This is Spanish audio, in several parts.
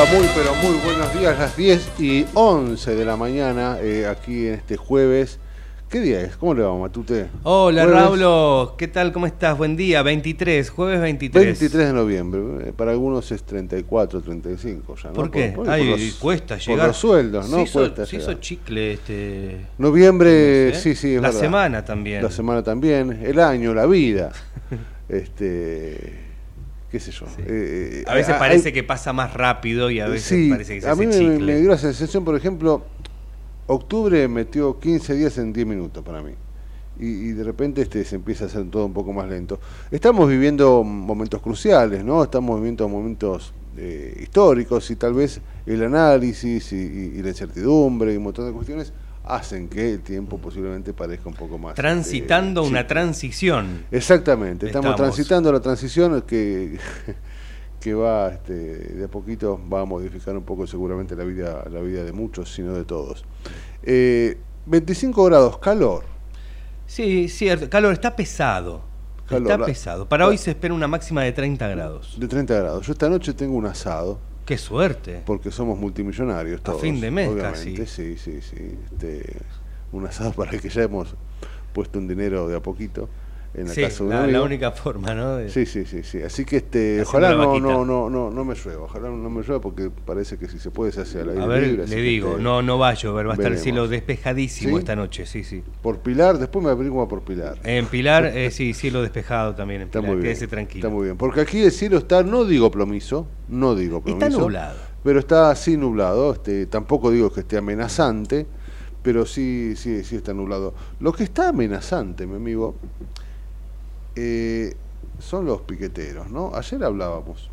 Hola, muy pero muy buenos días, las 10 y 11 de la mañana, eh, aquí en este jueves. ¿Qué día es? ¿Cómo le va, Matute? Hola, Raúl, ¿qué tal? ¿Cómo estás? Buen día, 23, jueves 23. 23 de noviembre, eh, para algunos es 34, 35 ya, ¿no? ¿Por qué? Ay, cuesta llegar. Por los sueldos, ¿no? Se cuesta se hizo chicle este... Noviembre, sí, sí, es La semana también. La semana también, el año, la vida. este qué sé yo. Eh, a veces parece que pasa más rápido y a veces parece que se a mí me, dio la sensación, por ejemplo, octubre metió 15 días en 10 minutos para mí. Y, de repente este se empieza a hacer todo un poco más lento. Estamos viviendo momentos cruciales, ¿no? Estamos viviendo momentos eh, históricos y tal vez el análisis y la incertidumbre y un montón de cuestiones hacen que el tiempo posiblemente parezca un poco más. Transitando eh, una transición. Exactamente, estamos, transitando la transición que, que va este, de a poquito, va a modificar un poco seguramente la vida, la vida de muchos, sino de todos. 25 eh, grados, calor. Sí, cierto, calor, está pesado. está pesado. Para hoy se espera una máxima de 30 grados. De 30 grados. Yo esta noche tengo un asado Qué suerte. Porque somos multimillonarios todos. A fin de mes obviamente. Sí, sí, sí. Este, un asado para el que ya hemos puesto un dinero de a poquito en la casa de la, única forma, ¿no? Sí, sí, sí, sí. Así que este, ojalá no, no, no, no, no me llueva, ojalá no me llueva porque parece que si se puede se hace al aire a ver, Le digo, este, no, no va a llover, va a estar el cielo despejadísimo esta noche, sí, sí. Por Pilar, después me averiguo por Pilar. En Pilar, eh, sí, cielo despejado también en está muy bien, quédese tranquilo. Está muy bien, porque aquí el cielo está, no digo plomizo, no digo plomizo. Está nublado. Pero está así nublado, este, tampoco digo que esté amenazante, pero sí, sí, sí está nublado. Lo que está amenazante, mi amigo, eh, son los piqueteros, ¿no? Ayer hablábamos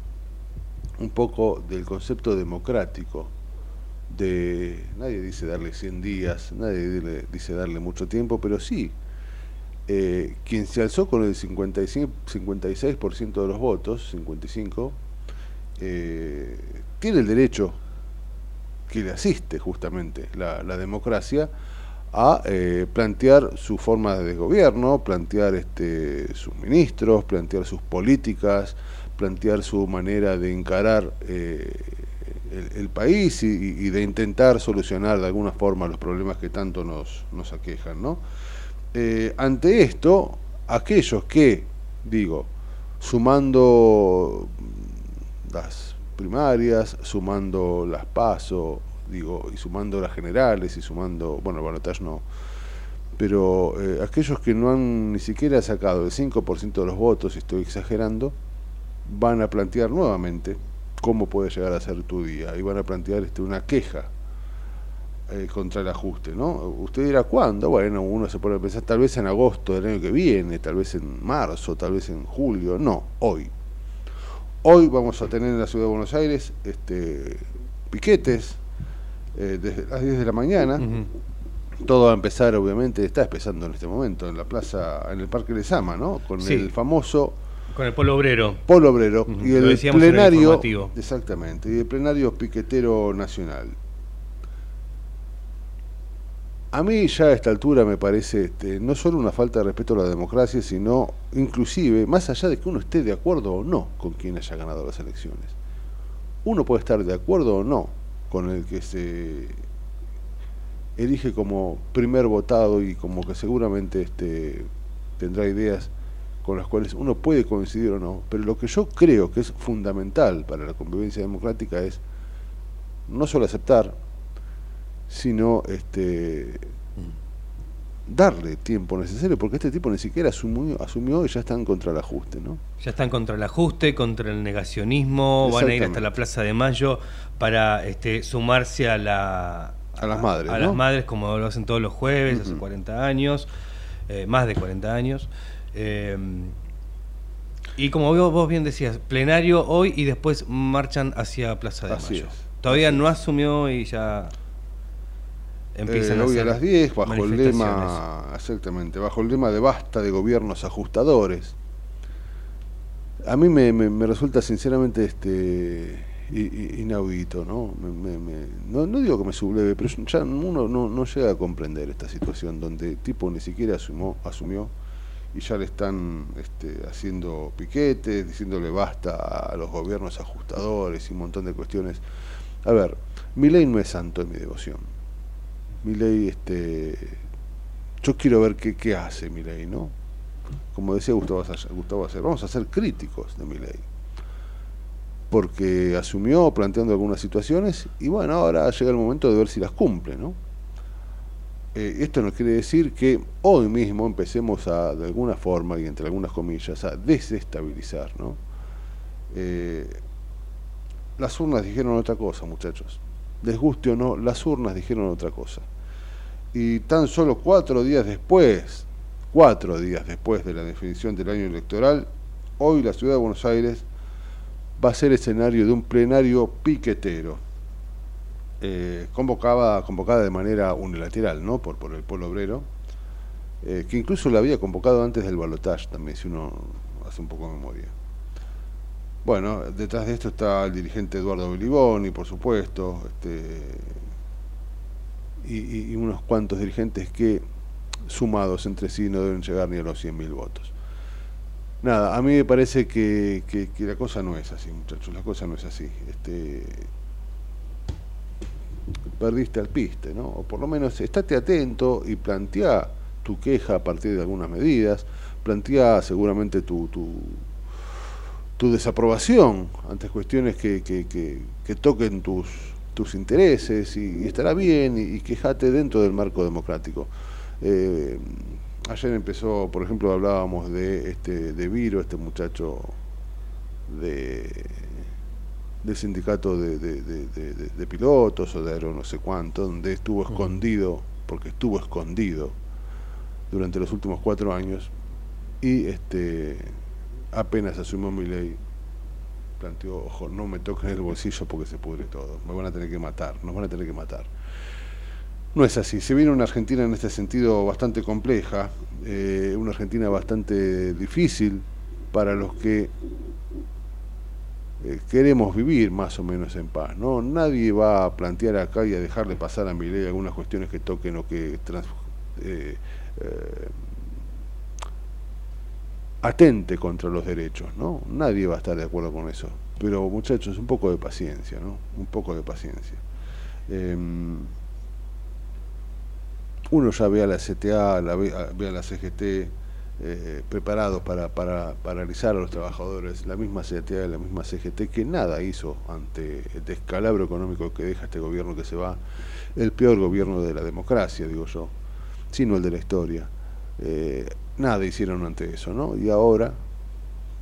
un poco del concepto democrático, de, nadie dice darle 100 días, nadie dice darle mucho tiempo, pero sí, eh, quien se alzó con el 55, 56% de los votos, 55, eh, tiene el derecho que le asiste justamente la, la democracia a eh, plantear su forma de gobierno, plantear este, sus ministros, plantear sus políticas, plantear su manera de encarar eh, el, país y, de intentar solucionar de alguna forma los problemas que tanto nos, aquejan. ¿no? Eh, ante esto, aquellos que, digo, sumando las primarias, sumando las pasos digo, y sumando las generales y sumando, bueno, el balotaje no, pero eh, aquellos que no han ni siquiera sacado el 5% de los votos, estoy exagerando, van a plantear nuevamente cómo puede llegar a ser tu día y van a plantear este, una queja eh, contra el ajuste, ¿no? Usted dirá, ¿cuándo? Bueno, uno se puede pensar tal vez en agosto del año que viene, tal vez en marzo, tal vez en julio. No, hoy. Hoy vamos a tener en la Ciudad de Buenos Aires este, piquetes eh, desde las 10 de la mañana. Todo va a empezar, obviamente, está empezando en este momento, en la plaza, en el Parque Lesama, ¿no? Con el famoso... Con el polo obrero. Polo obrero. Y el plenario... exactamente. Y el plenario piquetero nacional. A mí ya a esta altura me parece este, no solo una falta de respeto a la democracia, sino inclusive, más allá de que uno esté de acuerdo o no con quien haya ganado las elecciones, uno puede estar de acuerdo o no con el que se elige como primer votado y como que seguramente este, tendrá ideas con las cuales uno puede coincidir o no, pero lo que yo creo que es fundamental para la convivencia democrática es no solo aceptar, sino este, darle tiempo necesario, porque este tipo ni siquiera asumió, asumió y ya están contra el ajuste, ¿no? Ya están contra el ajuste, contra el negacionismo, van a ir hasta la Plaza de Mayo para este, sumarse a la... A, las madres, A las madres, como lo hacen todos los jueves, hace 40 años, eh, más de 40 años. Eh, y como vos bien decías, plenario hoy y después marchan hacia Plaza de Mayo. Todavía no asumió y ya Empiezan eh, hoy a, las 10 bajo el lema exactamente bajo el lema de basta de gobiernos ajustadores. A mí me, me, resulta sinceramente este inaudito ¿no? no no digo que me subleve pero ya uno no, llega a comprender esta situación donde tipo ni siquiera asumió, asumió y ya le están este, haciendo piquetes diciéndole basta a los gobiernos ajustadores y un montón de cuestiones a ver mi ley no es santo en mi devoción ley este, yo quiero ver qué, qué hace ley ¿no? Como decía Gustavo, Gustavo Acer, vamos a ser críticos de ley Porque asumió planteando algunas situaciones y bueno, ahora llega el momento de ver si las cumple, ¿no? Eh, esto no quiere decir que hoy mismo empecemos a, de alguna forma, y entre algunas comillas, a desestabilizar, ¿no? Eh, las urnas dijeron otra cosa, muchachos. Les guste o no, las urnas dijeron otra cosa y tan solo cuatro días después, cuatro días después de la definición del año electoral, hoy la ciudad de Buenos Aires va a ser escenario de un plenario piquetero, eh, convocada, de manera unilateral ¿no? por, por el pueblo obrero, eh, que incluso la había convocado antes del balotaje también, si uno hace un poco de memoria. Bueno, detrás de esto está el dirigente Eduardo Biliboni, por supuesto, este, y, unos cuantos dirigentes que sumados entre sí no deben llegar ni a los 100.000 votos. Nada, a mí me parece que, que, la cosa no es así, muchachos, la cosa no es así. Este, perdiste al piste, ¿no? O por lo menos estate atento y plantea tu queja a partir de algunas medidas, plantea seguramente tu, tu, desaprobación ante cuestiones que, que, que toquen tus, tus intereses y, estará bien y, quejate dentro del marco democrático. Eh, ayer empezó, por ejemplo, hablábamos de este de Viro, este muchacho de del sindicato de, pilotos o de aero no sé cuánto, donde estuvo escondido, porque estuvo escondido durante los últimos cuatro años y este apenas asumió mi ley planteó, ojo, no me toquen el bolsillo porque se pudre todo, me van a tener que matar, nos van a tener que matar. No es así, se viene una Argentina en este sentido bastante compleja, eh, una Argentina bastante difícil para los que eh, queremos vivir más o menos en paz. ¿no? Nadie va a plantear acá y a dejarle pasar a mi ley algunas cuestiones que toquen o que eh, atente contra los derechos, ¿no? Nadie va a estar de acuerdo con eso. Pero muchachos, un poco de paciencia, ¿no? Un poco de paciencia. Uno ya ve a la CTA, la ve, a, la CGT eh, preparados para, para paralizar a los trabajadores, la misma CTA y la misma CGT que nada hizo ante el descalabro económico que deja este gobierno que se va, el peor gobierno de la democracia, digo yo, sino el de la historia. Eh, nada hicieron ante eso, ¿no? Y ahora,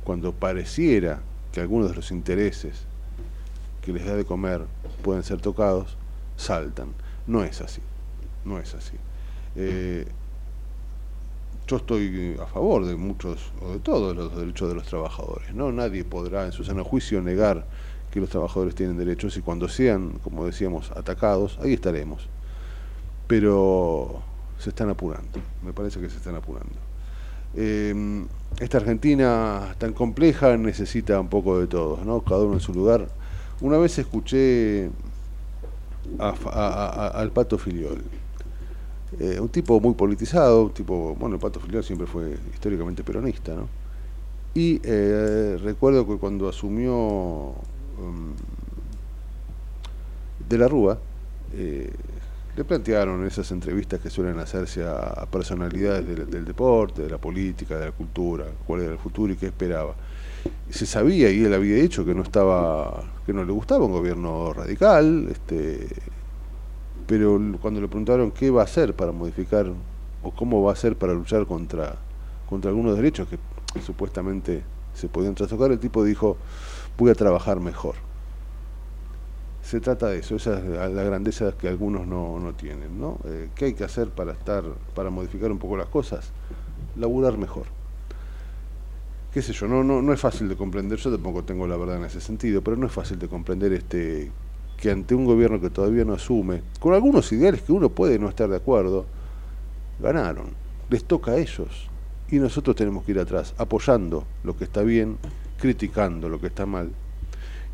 cuando pareciera que algunos de los intereses que les da de comer pueden ser tocados, saltan. No es así, no es así. Eh, yo estoy a favor de muchos o de todos los derechos de los trabajadores. No nadie podrá en su sano juicio negar que los trabajadores tienen derechos y cuando sean, como decíamos, atacados, ahí estaremos. Pero se están apurando, me parece que se están apurando. Em, esta Argentina tan compleja necesita un poco de todos, ¿no? Cada uno en su lugar. Una vez escuché al Pato Filiol, eh, un tipo muy politizado, un tipo, bueno, el Pato Filiol siempre fue históricamente peronista, ¿no? Y eh, recuerdo que cuando asumió um, de la Rúa, eh, le plantearon esas entrevistas que suelen hacerse a, personalidades del, deporte, de la política, de la cultura, cuál era el futuro y qué esperaba. Se sabía y él había dicho que no estaba, que no le gustaba un gobierno radical, este, pero cuando le preguntaron qué va a hacer para modificar o cómo va a hacer para luchar contra, contra algunos derechos que supuestamente se podían trastocar, el tipo dijo, voy a trabajar mejor se trata de eso, esa es la grandeza que algunos no, no tienen, ¿no? Eh, ¿Qué hay que hacer para estar, para modificar un poco las cosas? Laburar mejor. Qué sé yo, no, no, no es fácil de comprender, yo tampoco tengo la verdad en ese sentido, pero no es fácil de comprender este que ante un gobierno que todavía no asume, con algunos ideales que uno puede no estar de acuerdo, ganaron, les toca a ellos. Y nosotros tenemos que ir atrás, apoyando lo que está bien, criticando lo que está mal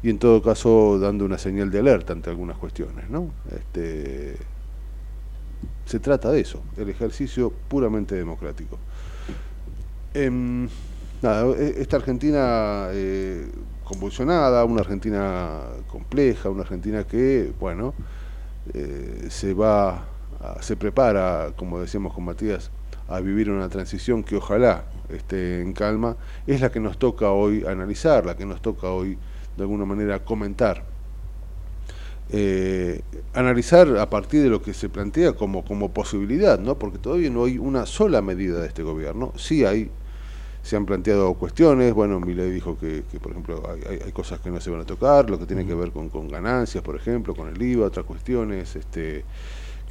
y en todo caso dando una señal de alerta ante algunas cuestiones. ¿no? Este, se trata de eso, el ejercicio puramente democrático. Em, e, esta Argentina eh, convulsionada, una Argentina compleja, una Argentina que, bueno, eh, se va, se prepara, como decíamos con Matías, a vivir una transición que ojalá esté en calma, es la que nos toca hoy analizar, la que nos toca hoy de alguna manera comentar. Eh, analizar a partir de lo que se plantea como, como posibilidad, ¿no? porque todavía no hay una sola medida de este gobierno. Sí hay, se han planteado cuestiones, bueno, Milei dijo que, por ejemplo, hay, cosas que no se van a tocar, lo que tiene que ver con, con ganancias, por ejemplo, con el IVA, otras cuestiones, este,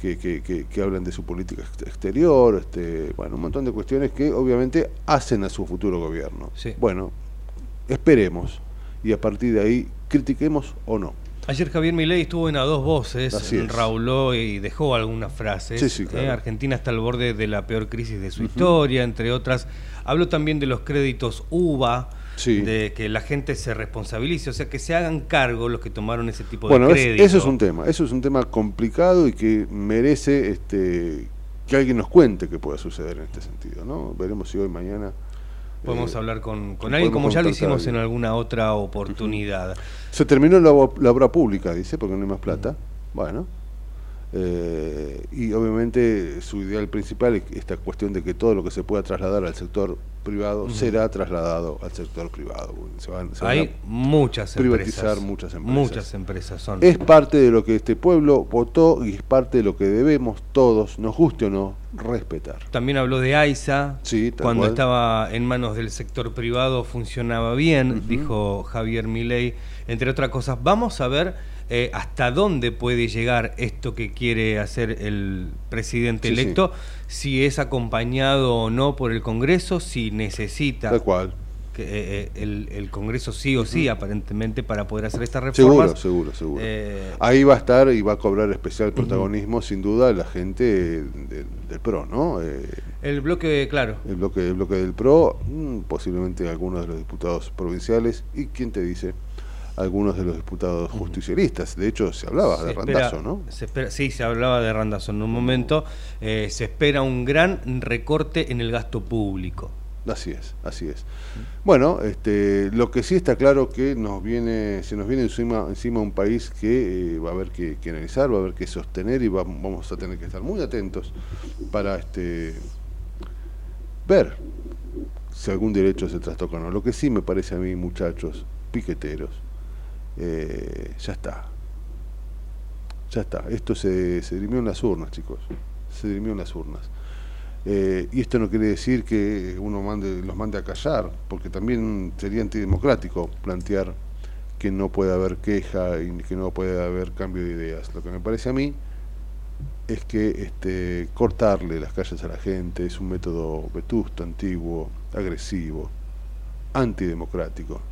que, que, que, hablan de su política exterior, este, bueno, un montón de cuestiones que obviamente hacen a su futuro gobierno. Bueno, esperemos y a partir de ahí critiquemos o no. Ayer Javier Milei estuvo en a dos voces, rauló y dejó algunas frases. ¿eh? Argentina está al borde de la peor crisis de su historia, entre otras. Habló también de los créditos UVA, de que la gente se responsabilice, o sea, que se hagan cargo los que tomaron ese tipo de créditos. Bueno, eso es un tema, eso es un tema complicado y que merece este, que alguien nos cuente qué pueda suceder en este sentido. ¿no? Veremos si hoy, mañana Podemos eh, hablar con, con alguien como ya lo hicimos en alguna otra oportunidad. Se terminó la, obra pública, dice, porque no hay más plata. Bueno. Eh, y obviamente su ideal principal es esta cuestión de que todo lo que se pueda trasladar al sector privado será trasladado al sector privado. Se van, Hay muchas privatizar muchas empresas. Muchas empresas son. Es parte de lo que este pueblo votó y es parte de lo que debemos todos, nos guste o no, respetar. También habló de AISA. Sí, Cuando estaba en manos del sector privado funcionaba bien, dijo Javier Milei. Entre otras cosas, vamos a ver eh, hasta dónde puede llegar esto que quiere hacer el presidente electo, si es acompañado o no por el Congreso, si necesita... Tal cual. Que, eh, eh, el, Congreso sí o sí, aparentemente, para poder hacer esta reforma. Seguro, seguro, seguro. Ahí va a estar y va a cobrar especial protagonismo, sin duda, la gente del PRO, ¿no? el bloque, claro. El bloque, el bloque del PRO, mm, posiblemente algunos de los diputados provinciales, y quién te dice algunos de los diputados justicialistas. De hecho, se hablaba de Randazo, ¿no? Se espera, sí, se hablaba de Randazo en un momento. Eh, se espera un gran recorte en el gasto público. Así es, así es. Bueno, este, lo que sí está claro que nos viene, se nos viene encima, encima un país que eh, va a haber que, analizar, va a haber que sostener y vamos a tener que estar muy atentos para este ver si algún derecho se trastoca o no. Lo que sí me parece a mí, muchachos, piqueteros, eh, ya está. Ya está. Esto se, se dirimió en las urnas, chicos. Se dirimió en las urnas. Eh, y esto no quiere decir que uno mande, los mande a callar, porque también sería antidemocrático plantear que no puede haber queja y que no puede haber cambio de ideas. Lo que me parece a mí es que este, cortarle las calles a la gente es un método vetusto, antiguo, agresivo, antidemocrático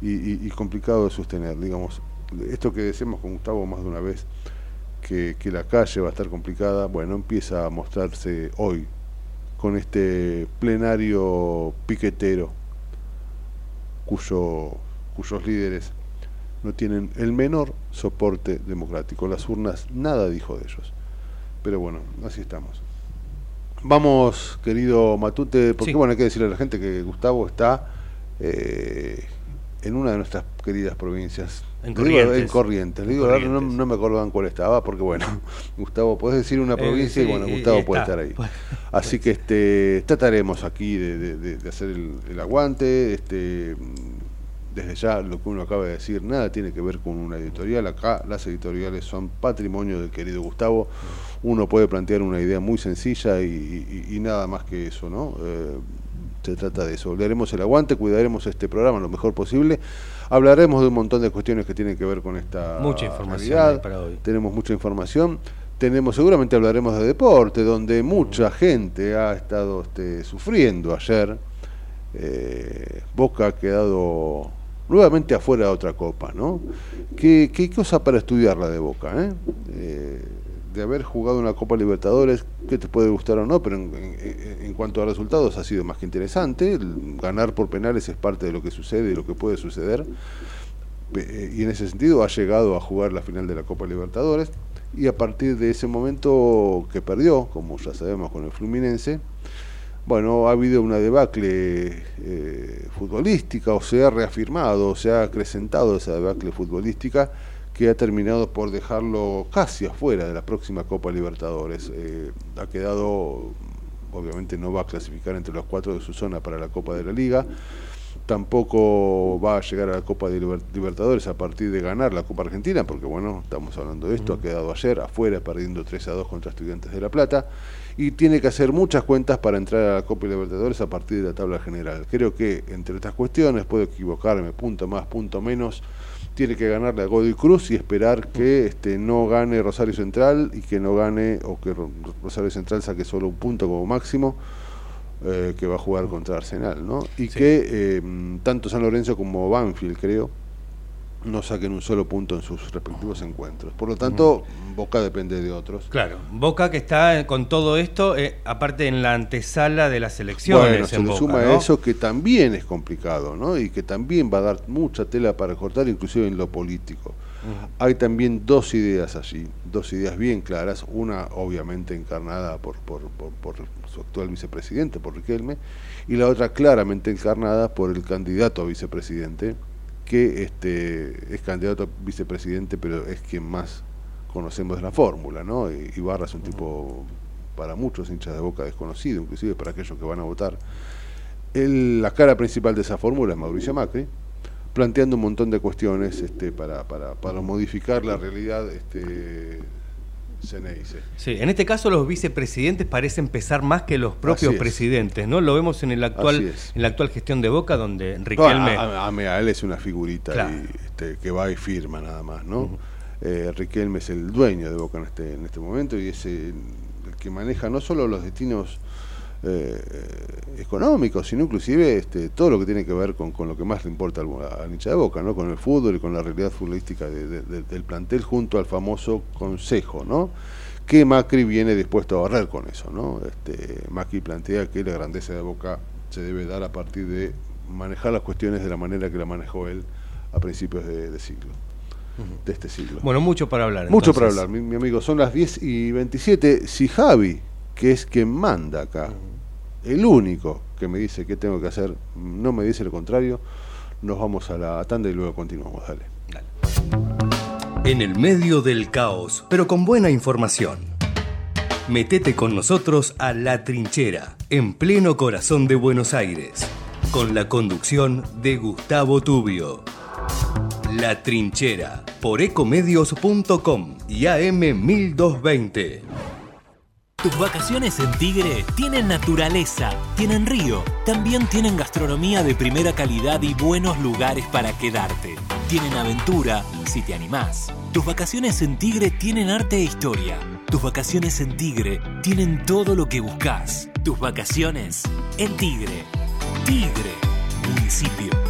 y, y, complicado de sostener. Digamos, esto que decimos con Gustavo más de una vez, que, que la calle va a estar complicada, bueno, empieza a mostrarse hoy con este plenario piquetero cuyo, cuyos líderes no tienen el menor soporte democrático. Las urnas nada dijo de ellos. Pero bueno, así estamos. Vamos, querido Matute, porque bueno, hay que decirle a la gente que Gustavo está eh, en una de nuestras queridas provincias. En Corrientes. en Corrientes. digo, No, me acuerdo en cuál estaba, porque bueno, Gustavo, podés decir una eh, provincia y bueno, Gustavo puede estar ahí. Así que este trataremos aquí de, hacer el, el, aguante. este Desde ya, lo que uno acaba de decir, nada tiene que ver con una editorial. Acá las editoriales son patrimonio del querido Gustavo uno puede plantear una idea muy sencilla y, nada más que eso, ¿no? Eh, se trata de eso. Le haremos el aguante, cuidaremos este programa lo mejor posible. Hablaremos de un montón de cuestiones que tienen que ver con esta mucha información para hoy. Tenemos mucha información. Tenemos, seguramente hablaremos de deporte, donde mucha gente ha estado este, sufriendo ayer. Eh, Boca ha quedado nuevamente afuera de otra copa, ¿no? ¿Qué, qué cosa para estudiar la de Boca, eh? eh de haber jugado una Copa Libertadores, que te puede gustar o no, pero en, cuanto a resultados ha sido más que interesante. ganar por penales es parte de lo que sucede y lo que puede suceder. Eh, y en ese sentido ha llegado a jugar la final de la Copa Libertadores. Y a partir de ese momento que perdió, como ya sabemos con el Fluminense, bueno, ha habido una debacle eh, futbolística, o se ha reafirmado, o se ha acrecentado esa debacle futbolística que ha terminado por dejarlo casi afuera de la próxima Copa Libertadores. Eh, ha quedado, obviamente no va a clasificar entre los cuatro de su zona para la Copa de la Liga, tampoco va a llegar a la Copa de Libertadores a partir de ganar la Copa Argentina, porque bueno, estamos hablando de esto, ha quedado ayer afuera perdiendo 3 a 2 contra Estudiantes de La Plata, y tiene que hacer muchas cuentas para entrar a la Copa Libertadores a partir de la tabla general. Creo que entre estas cuestiones, puedo equivocarme, punto más, punto menos, tiene que ganarle a Godoy Cruz y esperar que este, no gane Rosario Central y que no gane, o que Rosario Central saque solo un punto como máximo, eh, que va a jugar contra Arsenal, ¿no? Y que eh, tanto San Lorenzo como Banfield, creo, no saquen un solo punto en sus respectivos encuentros. Por lo tanto, Boca depende de otros. Claro, Boca que está con todo esto, eh, aparte en la antesala de las elecciones. Bueno, se le suma a eso que también es complicado, ¿no? Y que también va a dar mucha tela para cortar, inclusive en lo político. Hay también dos ideas allí, dos ideas bien claras, una obviamente encarnada por, por, por su actual vicepresidente, por Riquelme, y la otra claramente encarnada por el candidato a vicepresidente, que este, es candidato a vicepresidente, pero es quien más conocemos de la fórmula, ¿no? Y Ibarra es un tipo, para muchos hinchas de boca desconocido, inclusive para aquellos que van a votar. la cara principal de esa fórmula es Mauricio Macri, planteando un montón de cuestiones este, para, para, para modificar la realidad este, Sí, en este caso los vicepresidentes parecen pesar más que los propios presidentes, ¿no? Lo vemos en el actual en la actual gestión de Boca donde Riquelme a, él es una figurita este, que va y firma nada más, ¿no? Eh, Riquelme es el dueño de Boca en este en este momento y es el que maneja no solo los destinos eh, económicos, sino inclusive este, todo lo que tiene que ver con, con lo que más le importa a, hincha de Boca, ¿no? con el fútbol y con la realidad futbolística del plantel junto al famoso consejo, ¿no? que Macri viene dispuesto a barrer con eso. ¿no? Este, Macri plantea que la grandeza de Boca se debe dar a partir de manejar las cuestiones de la manera que la manejó él a principios de, siglo de este siglo. Bueno, mucho para hablar. Mucho para hablar, mi, amigo. Son las 10 y 27. Si Javi, que es quien manda acá, el único que me dice qué tengo que hacer, no me dice lo contrario, nos vamos a la tanda y luego continuamos. Dale. En el medio del caos, pero con buena información. Metete con nosotros a La Trinchera, en pleno corazón de Buenos Aires, con la conducción de Gustavo Tubio. La Trinchera, por ecomedios.com y AM 1220. Tus vacaciones en Tigre tienen naturaleza, tienen río, también tienen gastronomía de primera calidad y buenos lugares para quedarte. Tienen aventura, si te animás. Tus vacaciones en Tigre tienen arte e historia. Tus vacaciones en Tigre tienen todo lo que buscas. Tus vacaciones en Tigre. Tigre, municipio.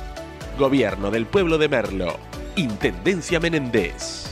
Gobierno del Pueblo de Merlo. Intendencia Menéndez.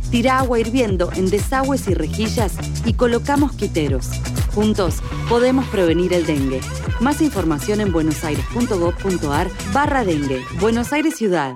Tira agua hirviendo en desagües y rejillas y coloca mosquiteros. Juntos podemos prevenir el dengue. Más información en buenosaires.gov.ar barra dengue. Buenos Aires Ciudad.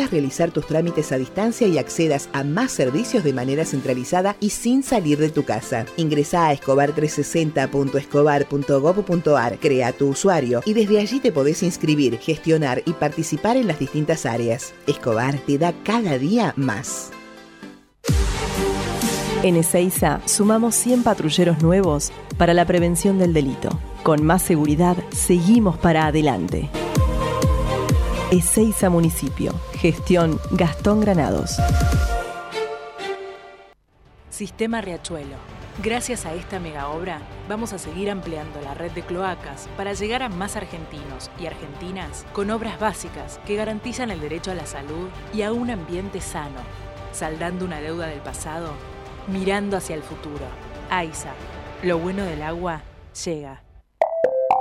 realizar tus trámites a distancia y accedas a más servicios de manera centralizada y sin salir de tu casa. Ingresa a escobar360.escobar.gov.ar, crea tu usuario y desde allí te podés inscribir, gestionar y participar en las distintas áreas. Escobar te da cada día más. En Ezeiza sumamos 100 patrulleros nuevos para la prevención del delito. Con más seguridad, seguimos para adelante. Ezeiza Municipio. Gestión Gastón Granados. Sistema Riachuelo. Gracias a esta mega obra, vamos a seguir ampliando la red de cloacas para llegar a más argentinos y argentinas con obras básicas que garantizan el derecho a la salud y a un ambiente sano, saldando una deuda del pasado, mirando hacia el futuro. AISA, lo bueno del agua llega.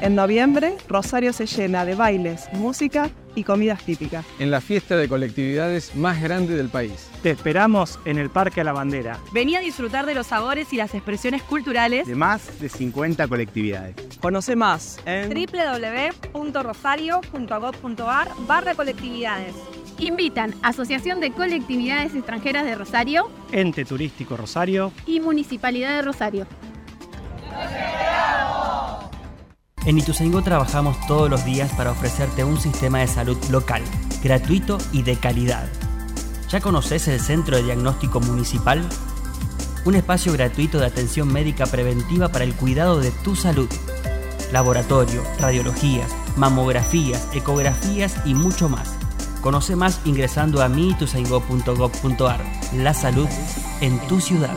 En noviembre, Rosario se llena de bailes, música y comidas típicas. En la fiesta de colectividades más grande del país. Te esperamos en el Parque a la Bandera. Vení a disfrutar de los sabores y las expresiones culturales de más de 50 colectividades. Conoce más en www.rosario.gov.ar barra colectividades. Invitan Asociación de Colectividades Extranjeras de Rosario, Ente Turístico Rosario y Municipalidad de Rosario. En Ituzaingó trabajamos todos los días para ofrecerte un sistema de salud local, gratuito y de calidad. ¿Ya conoces el Centro de Diagnóstico Municipal? Un espacio gratuito de atención médica preventiva para el cuidado de tu salud. Laboratorio, radiologías, mamografías, ecografías y mucho más. Conoce más ingresando a miituzaingó.gov.ar. La salud en tu ciudad.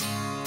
Música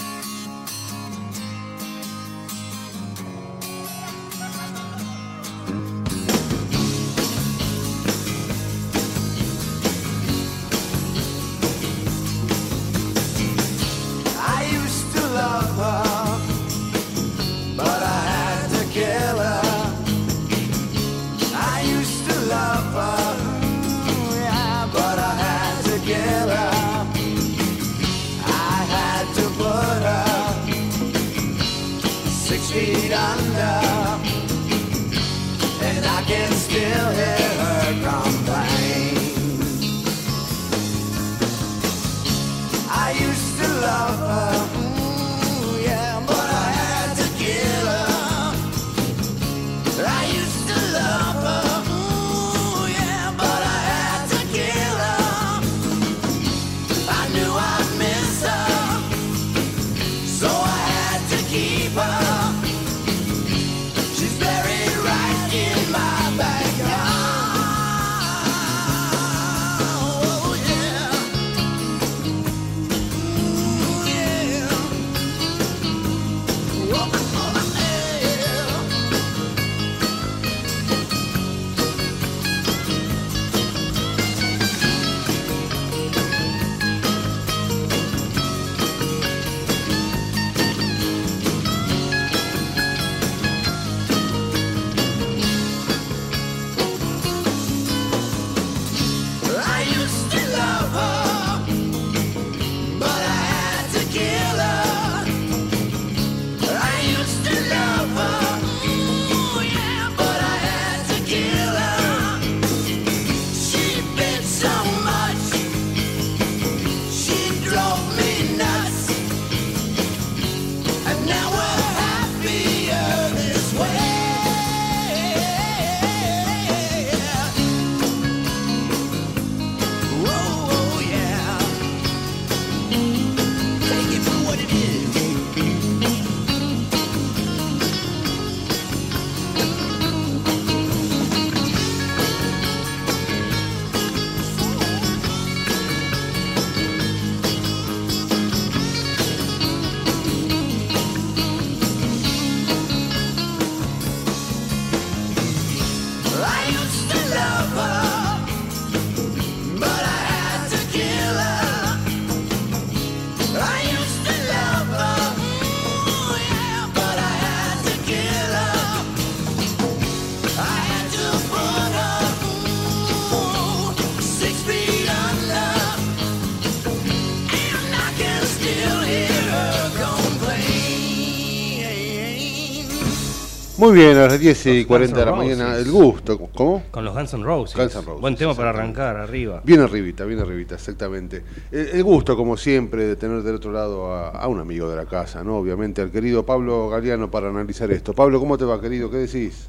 Muy bien, a las 10 y 40 de la mañana, el gusto. ¿Cómo? Con los Guns N' Roses. Guns N' Roses, Buen tema para arrancar arriba. Bien arribita, bien arribita, exactamente. El, el gusto, como siempre, de tener del otro lado a, a un amigo de la casa, ¿no? Obviamente, al querido Pablo Galeano para analizar esto. Pablo, ¿cómo te va, querido? ¿Qué decís?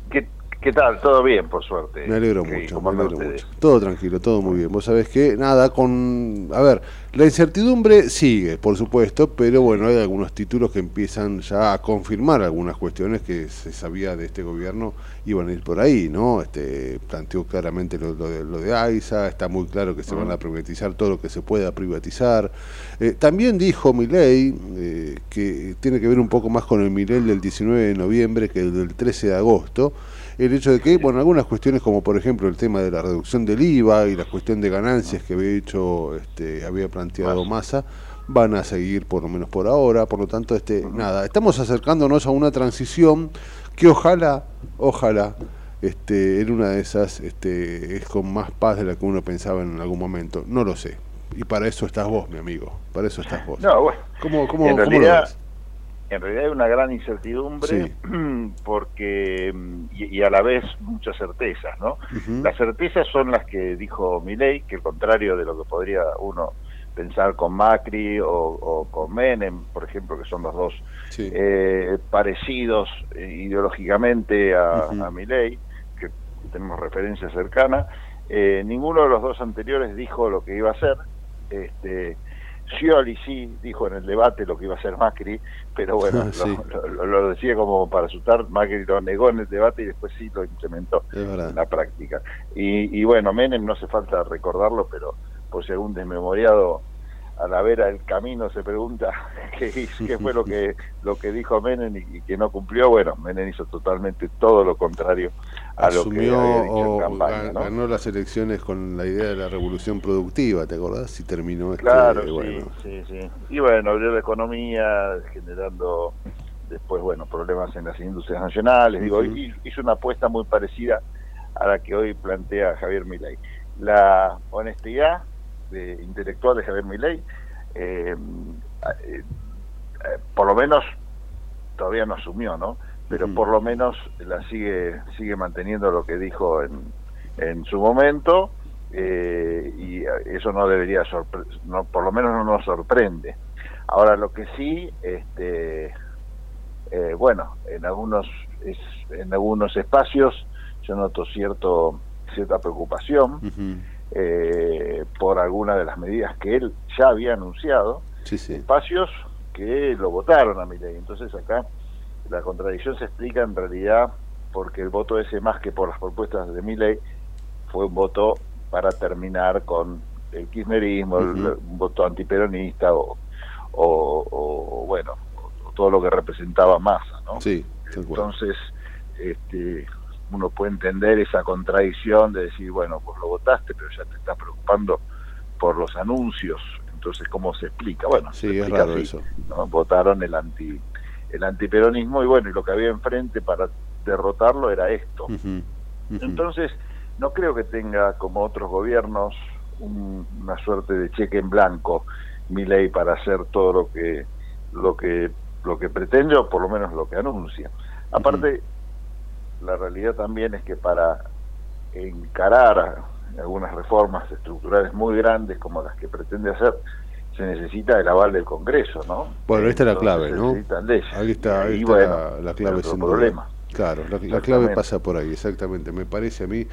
¿Qué, tal? Todo bien, por suerte. Me alegro Sí, mucho, me ¿cómo andan alegro ustedes? mucho. Todo tranquilo, todo muy bien. Vos sabés que, nada, con... A ver, la incertidumbre sigue, por supuesto, pero bueno, hay algunos títulos que empiezan ya a confirmar algunas cuestiones que se sabía de este gobierno iban a ir por ahí, ¿no? Este, planteó claramente lo, lo de, lo de AISA, está muy claro que se van a privatizar todo lo que se pueda privatizar. Eh, también dijo Milei, eh, que tiene que ver un poco más con el Milei del 19 de noviembre que el del 13 de agosto, el hecho de que, bueno, algunas cuestiones como por ejemplo el tema de la reducción del IVA y la cuestión de ganancias que había hecho, este, había planteado Massa, van a seguir por lo menos por ahora, por lo tanto, este, nada, estamos acercándonos a una transición que ojalá, ojalá, este, en una de esas este, es con más paz de la que uno pensaba en algún momento, no lo sé. Y para eso estás vos, mi amigo, para eso estás vos. No, bueno. ¿Cómo, cómo, en, cómo lo ves? En realidad hay una gran incertidumbre porque mm, y, y a la vez muchas certezas, ¿no? Las certezas son las que dijo Milei, que al contrario de lo que podría uno pensar con Macri o, o con Menem, por ejemplo, que son los dos eh, parecidos eh, ideológicamente a, a Milei, que tenemos referencia cercana, eh, ninguno de los dos anteriores dijo lo que iba a hacer. Este, Scioli sí dijo en el debate lo que iba a hacer Macri, pero bueno, Ah, Sí. lo, lo- lo decía como para asustar, Macri lo negó en el debate y después sí lo implementó en la práctica. Y, y bueno, Menem no hace falta recordarlo, pero por si algún desmemoriado a la vera del camino se pregunta qué fue lo que lo que dijo Menem y, y que no cumplió, bueno, Menem hizo totalmente todo lo contrario a lo que Asumió había dicho en o campaña, gan- ¿no? ganó las elecciones con la idea de la revolución productiva, ¿te acordás? Y terminó este, Claro, sí, bueno, sí, sí. Y bueno, abrió la economía generando después, bueno, problemas en las industrias nacionales. Digo, hi- hizo una apuesta muy parecida a la que hoy plantea Javier Milei. La honestidad de- intelectual de Javier Milei, eh, eh, eh, por lo menos todavía no asumió, ¿no? Pero Ujú. por lo menos la sigue sigue manteniendo lo que dijo en, en su momento eh, y eso no debería sorpre- no por lo menos no nos sorprende. Ahora lo que sí, este, eh, bueno, en algunos es- en algunos espacios yo noto cierto cierta preocupación eh, por algunas de las medidas que él ya había anunciado Sí, sí. espacios que lo votaron a Milei. Entonces acá la contradicción se explica en realidad porque el voto ese más que por las propuestas de Milei fue un voto para terminar con el kirchnerismo, el- un voto antiperonista o, o, o, bueno, o todo lo que representaba Massa, ¿no? Sí. Entonces, este, uno puede entender esa contradicción de decir, bueno, pues lo votaste, pero ya te estás preocupando por los anuncios. Entonces, ¿cómo se explica? Bueno, Sí, se es explica raro así, eso. ¿no? Votaron el anti el antiperonismo y bueno, y lo que había enfrente para derrotarlo era esto. Entonces, no creo que tenga, como otros gobiernos, un- una suerte de cheque en blanco mi ley para hacer todo lo que lo que lo que pretende o por lo menos lo que anuncia. Aparte, la realidad también es que para encarar algunas reformas estructurales muy grandes como las que pretende hacer, se necesita el aval del Congreso, ¿no? Bueno, esta es la clave, ¿no? Ahí está, ahí está bueno, la, clave duda. problema. Claro, la, la clave pasa por ahí, exactamente. Me parece a mí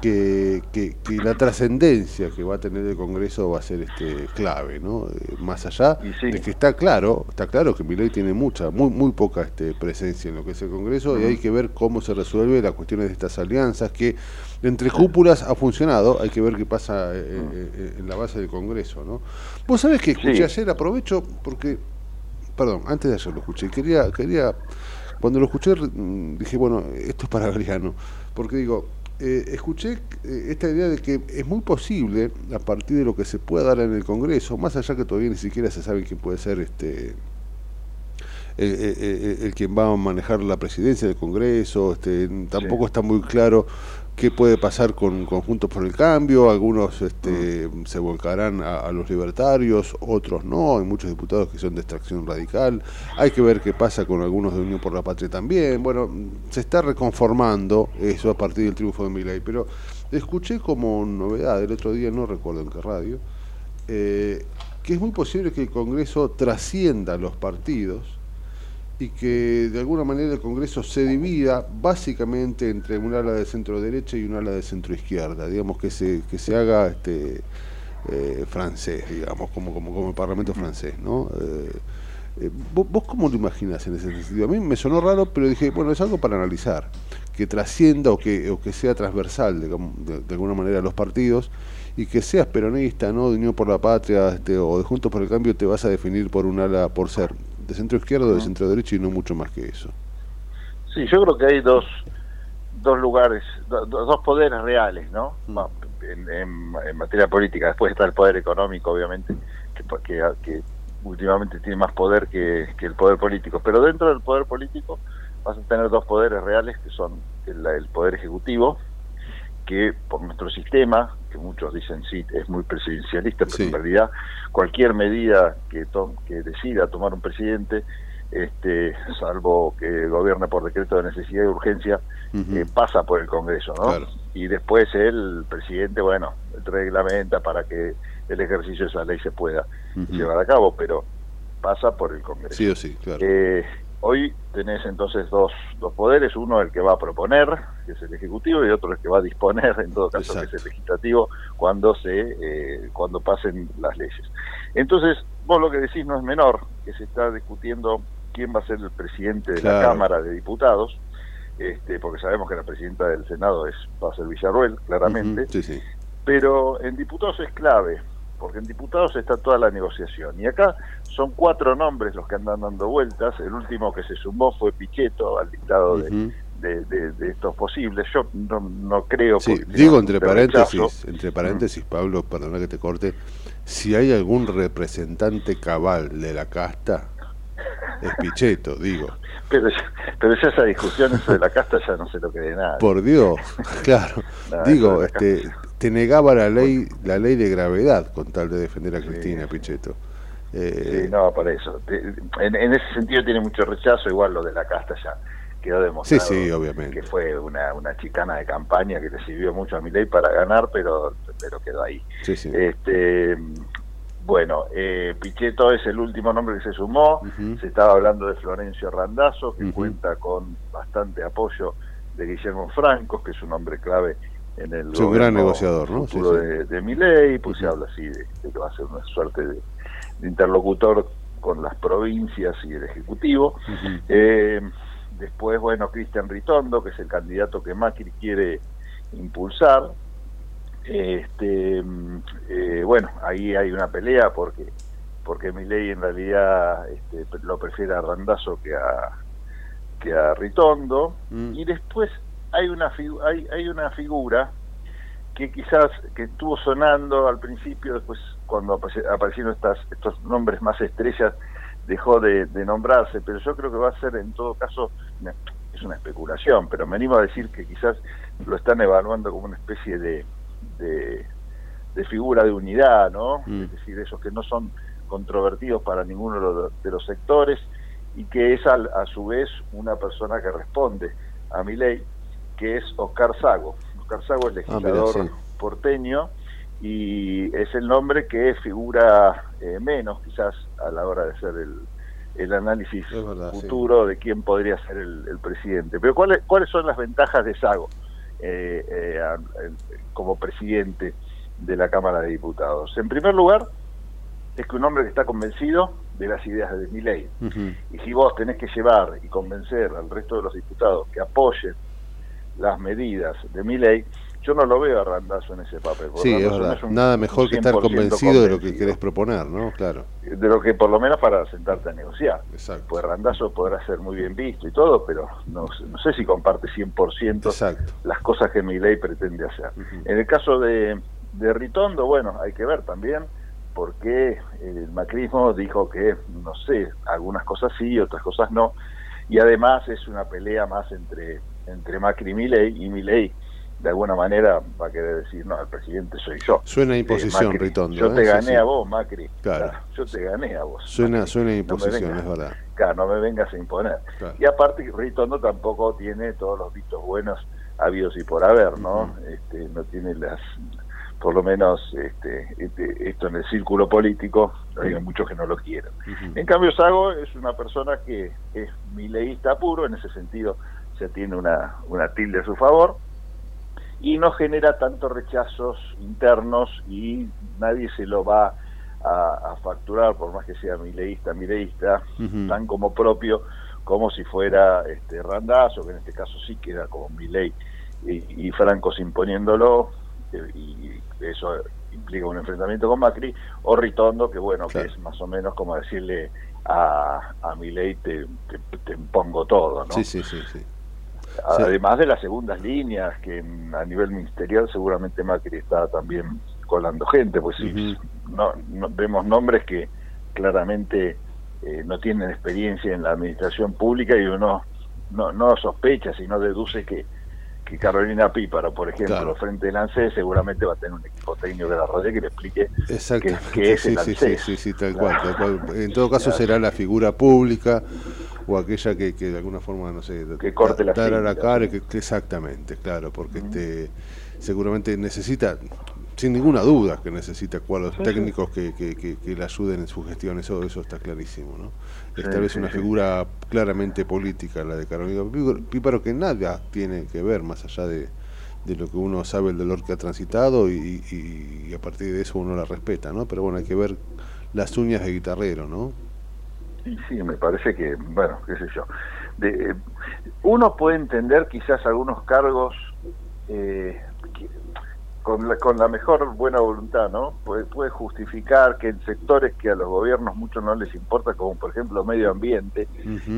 que, que, que la trascendencia que va a tener el Congreso va a ser este clave, ¿no? Eh, más allá de que está claro, está claro que Milei tiene mucha, muy, muy poca este, presencia en lo que es el Congreso y hay que ver cómo se resuelve las cuestiones de estas alianzas que entre cúpulas ha funcionado, hay que ver qué pasa eh, eh, en la base del Congreso, ¿no? Vos sabés que escuché Sí. ayer, aprovecho porque perdón, antes de ayer lo escuché, quería, quería, cuando lo escuché mm, dije, bueno, esto es para Galeano, porque digo, eh, escuché eh, esta idea de que es muy posible, a partir de lo que se pueda dar en el Congreso, más allá que todavía ni siquiera se sabe quién puede ser este el, el- el- el quien va a manejar la presidencia del Congreso, este, tampoco está muy claro qué puede pasar con Conjuntos por el Cambio, algunos este, se volcarán a, a los libertarios, otros no, hay muchos diputados que son de extracción radical, hay que ver qué pasa con algunos de Unión por la Patria también, bueno, se está reconformando eso a partir del triunfo de Milei, pero escuché como novedad el otro día, no recuerdo en qué radio, eh, que es muy posible que el Congreso trascienda los partidos y que de alguna manera el Congreso se divida básicamente entre un ala de centro derecha y un ala de centro izquierda, digamos que se, que se haga este eh, francés, digamos, como, como, como el Parlamento francés, ¿no? Eh, eh, ¿vos, ¿Vos cómo lo imaginas en ese sentido? A mí me sonó raro, pero dije, bueno, es algo para analizar, que trascienda o que, o que sea transversal digamos, de, de alguna manera a los partidos y que seas peronista, ¿no? De Unión por la Patria este, o de Juntos por el Cambio, te vas a definir por un ala, por ser de centro izquierdo de centro derecho y no mucho más que eso. Sí, yo creo que hay dos, dos lugares, do- do- dos poderes reales, ¿no? Ma- En, en- en materia política. Después está el poder económico, obviamente, que, po- que, que últimamente tiene más poder que, que el poder político. Pero dentro del poder político vas a tener dos poderes reales, que son el, el poder ejecutivo, que por nuestro sistema, que muchos dicen sí, es muy presidencialista, pero en realidad cualquier medida que, to- que decida tomar un presidente, este, salvo que gobierne por decreto de necesidad y urgencia, eh, pasa por el Congreso, ¿no? Y después el presidente, bueno, reglamenta para que el ejercicio de esa ley se pueda llevar a cabo, pero pasa por el Congreso. Sí o sí, claro. Eh, hoy tenés entonces dos, dos poderes, uno el que va a proponer, que es el Ejecutivo, y otro el que va a disponer, en todo caso, que es el Legislativo, cuando, se, eh, cuando pasen las leyes. Entonces, vos lo que decís no es menor, que se está discutiendo quién va a ser el presidente de la. Cámara de Diputados, este, porque sabemos que la presidenta del Senado es va a ser Villarruel, claramente, Sí, sí. pero en diputados es clave, porque en diputados está toda la negociación. Y acá son cuatro nombres los que andan dando vueltas. El último que se sumó fue Pichetto al dictado de, de, de- de estos posibles. Yo no, no creo. Sí, digo entre rechazo. paréntesis, entre paréntesis, Pablo, perdona que te corte, si hay algún representante cabal de la casta, es Pichetto, digo. Pero, ya- pero ya esa discusión eso de la casta ya no se lo cree nada. Por Dios, claro. Digo, este, te negaba la ley, la ley de gravedad con tal de defender a Cristina, Pichetto. Eh, Sí, no, para eso. En, en ese sentido tiene mucho rechazo, igual lo de la casta ya quedó demostrado. Sí, sí, obviamente. Que fue una, una chicana de campaña que le sirvió mucho a Milei para ganar, pero, pero quedó ahí. Sí, sí. Este, bueno, eh, Pichetto es el último nombre que se sumó. Se estaba hablando de Florencio Randazzo, que cuenta con bastante apoyo de Guillermo Franco, que es un hombre clave en el Sí, un gran negociador, ¿no? Sí, de, de Milei, pues se habla así de, de que va a ser una suerte de, de interlocutor con las provincias y el Ejecutivo. Eh, después, bueno, Cristian Ritondo, que es el candidato que Macri quiere impulsar. Este, mm, eh, bueno, ahí hay una pelea porque porque Milei en realidad este, lo prefiere a Randazzo que a que a Ritondo y después hay una hay, hay una figura que quizás que estuvo sonando al principio después cuando apareci- aparecieron estas estos nombres más estrellas dejó de, de nombrarse pero yo creo que va a ser en todo caso es una especulación pero me animo a decir que quizás lo están evaluando como una especie de de, de figura de unidad no es decir esos que no son controvertidos para ninguno de los, de los sectores y que es al- a su vez una persona que responde a mi ley, que es Oscar Sago. Oscar Sago es legislador Ah, mira, sí. porteño y es el nombre que figura eh, menos quizás a la hora de hacer el, el análisis futuro de quién podría ser el, el presidente. Pero ¿cuáles, ¿cuáles son las ventajas de Sago eh, eh, a- eh, como presidente de la Cámara de Diputados? En primer lugar, es que un hombre que está convencido de las ideas de mi ley. Y si vos tenés que llevar y convencer al resto de los diputados que apoyen las medidas de mi ley, yo no lo veo a Randazzo en ese papel. Sí, es no un- Nada mejor que estar 100% convencido de lo que querés proponer, ¿no? Claro. De lo que por lo menos para sentarte a negociar. Exacto. Pues Randazzo podrá ser muy bien visto y todo, pero no, no sé si comparte 100% las cosas que mi ley pretende hacer. En el caso de, de Ritondo, bueno, hay que ver también porque el macrismo dijo que, no sé, algunas cosas sí, otras cosas no, y además es una pelea más entre, entre Macri y Milei, y Milei de alguna manera va a querer decir, no, el presidente soy yo. Suena Eh, imposición, Macri, Ritondo. Yo ¿eh? te gané sí. a vos, Macri. Claro. Yo te gané a vos. Suena, suena No imposición, vengas. es verdad. Claro, no me vengas a imponer. Claro. Y aparte, Ritondo tampoco tiene todos los vistos buenos habidos y por haber, ¿no? este, no tiene las, por lo menos este, este, esto en el círculo político, hay muchos que no lo quieren. En cambio, Sago es una persona que es mileísta puro, en ese sentido se tiene una, una tilde a su favor, y no genera tantos rechazos internos y nadie se lo va a, a facturar, por más que sea mileísta, mileísta, tan como propio como si fuera este Randazzo, que en este caso sí queda como Milei y, y Francos imponiéndolo, eh, y eso implica un enfrentamiento con Macri, o Ritondo, que bueno, que es más o menos como decirle a, a Milei te, te, te impongo todo, ¿no? Sí, sí, sí, sí. Además de las segundas líneas, que a nivel ministerial seguramente Macri está también colando gente, pues sí, no, no- vemos nombres que claramente eh, no tienen experiencia en la administración pública y uno no, no sospecha, sino deduce que, que Carolina Píparo, por ejemplo, Claro. frente del ANSES, seguramente va a tener un equipo técnico de la rodea que le explique que, que es sí, el sí, sí, ANSES. sí, sí, tal Claro. cual, tal cual. En todo caso será la figura pública o aquella que, que de alguna forma, no sé, Que corte la la cara, que, que exactamente, claro, porque este seguramente necesita, sin ninguna duda, que necesita cuadros Sí, técnicos que, que, que, que le ayuden en su gestión, eso, eso está clarísimo, ¿no? Sí, sí, una figura claramente política la de Carolina Píparo- que nada tiene que ver más allá de, de lo que uno sabe el dolor que ha transitado y, y- y a partir de eso uno la respeta, ¿no? Pero bueno, hay que ver las uñas de guitarrero, ¿no? Y sí, me parece que, bueno, qué sé yo. De, eh, uno puede entender quizás algunos cargos eh, con, la, con la mejor buena voluntad, ¿no? Puede, puede justificar que en sectores que a los gobiernos mucho no les importa, como por ejemplo medio ambiente,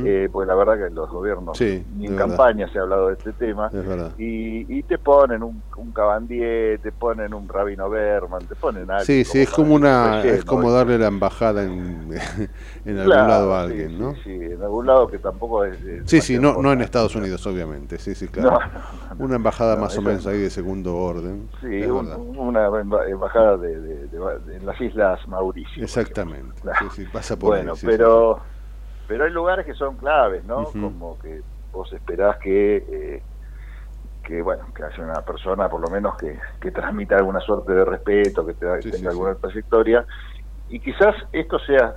eh, pues la verdad que los gobiernos, Sí, ni en verdad. campaña se ha hablado de este tema, Es y, y te ponen un, un Cabandier, te ponen un Rabino Berman, te ponen algo. Sí, sí, es como una, es como darle la embajada en, en algún Claro, lado a sí, alguien, sí, ¿no? Sí, en algún lado que tampoco es... es Sí, sí, no, no en Estados Unidos, obviamente, sí, sí, claro. No, Una embajada más o menos no. ahí de segundo orden. Sí, un- una emba- embajada de, de- de- de- en las Islas Mauricio. Exactamente, sí, sí, pasa por Bueno, ahí. pero pero hay lugares que son claves, ¿no? Como que vos esperás que eh, que bueno que haya una persona por lo menos que, que transmita alguna suerte de respeto, que te- Sí, tenga alguna trayectoria y quizás esto sea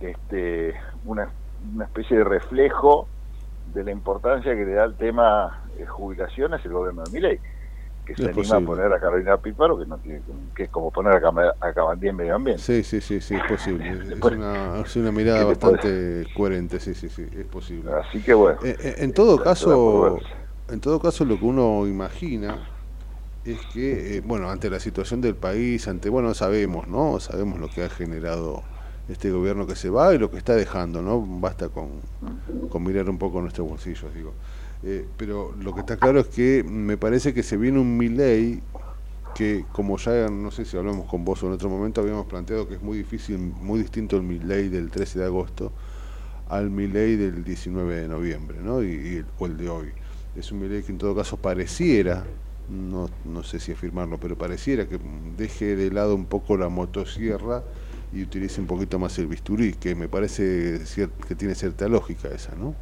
este una, una especie de reflejo de la importancia que le da el tema eh, jubilaciones el gobierno de Milei que se anima a poner a Carolina Píparo que no tiene que es como poner a, Cama- a Cabandí en medio ambiente Sí, sí, sí, sí, es posible. Es una, es una mirada ¿qué te puede- bastante coherente, sí, sí, sí, es posible. Así que bueno. Eh, eh, en todo por caso, en todo caso lo que uno imagina es que, eh, bueno, ante la situación del país, ante, bueno, sabemos, ¿no? Sabemos lo que ha generado este gobierno que se va y lo que está dejando, ¿no? Basta con, con mirar un poco nuestros bolsillos, digo. Eh, pero lo que está claro es que me parece que se viene un Milei que, como ya, no sé si hablamos con vos o en otro momento, habíamos planteado que es muy difícil, muy distinto el Milei del 13 de agosto al Milei del 19 de noviembre, ¿no? Y, el, o el de hoy. Es un Milei que en todo caso pareciera, no, no sé si afirmarlo, pero pareciera que deje de lado un poco la motosierra y utilice un poquito más el bisturí, que me parece que tiene cierta lógica esa, ¿no?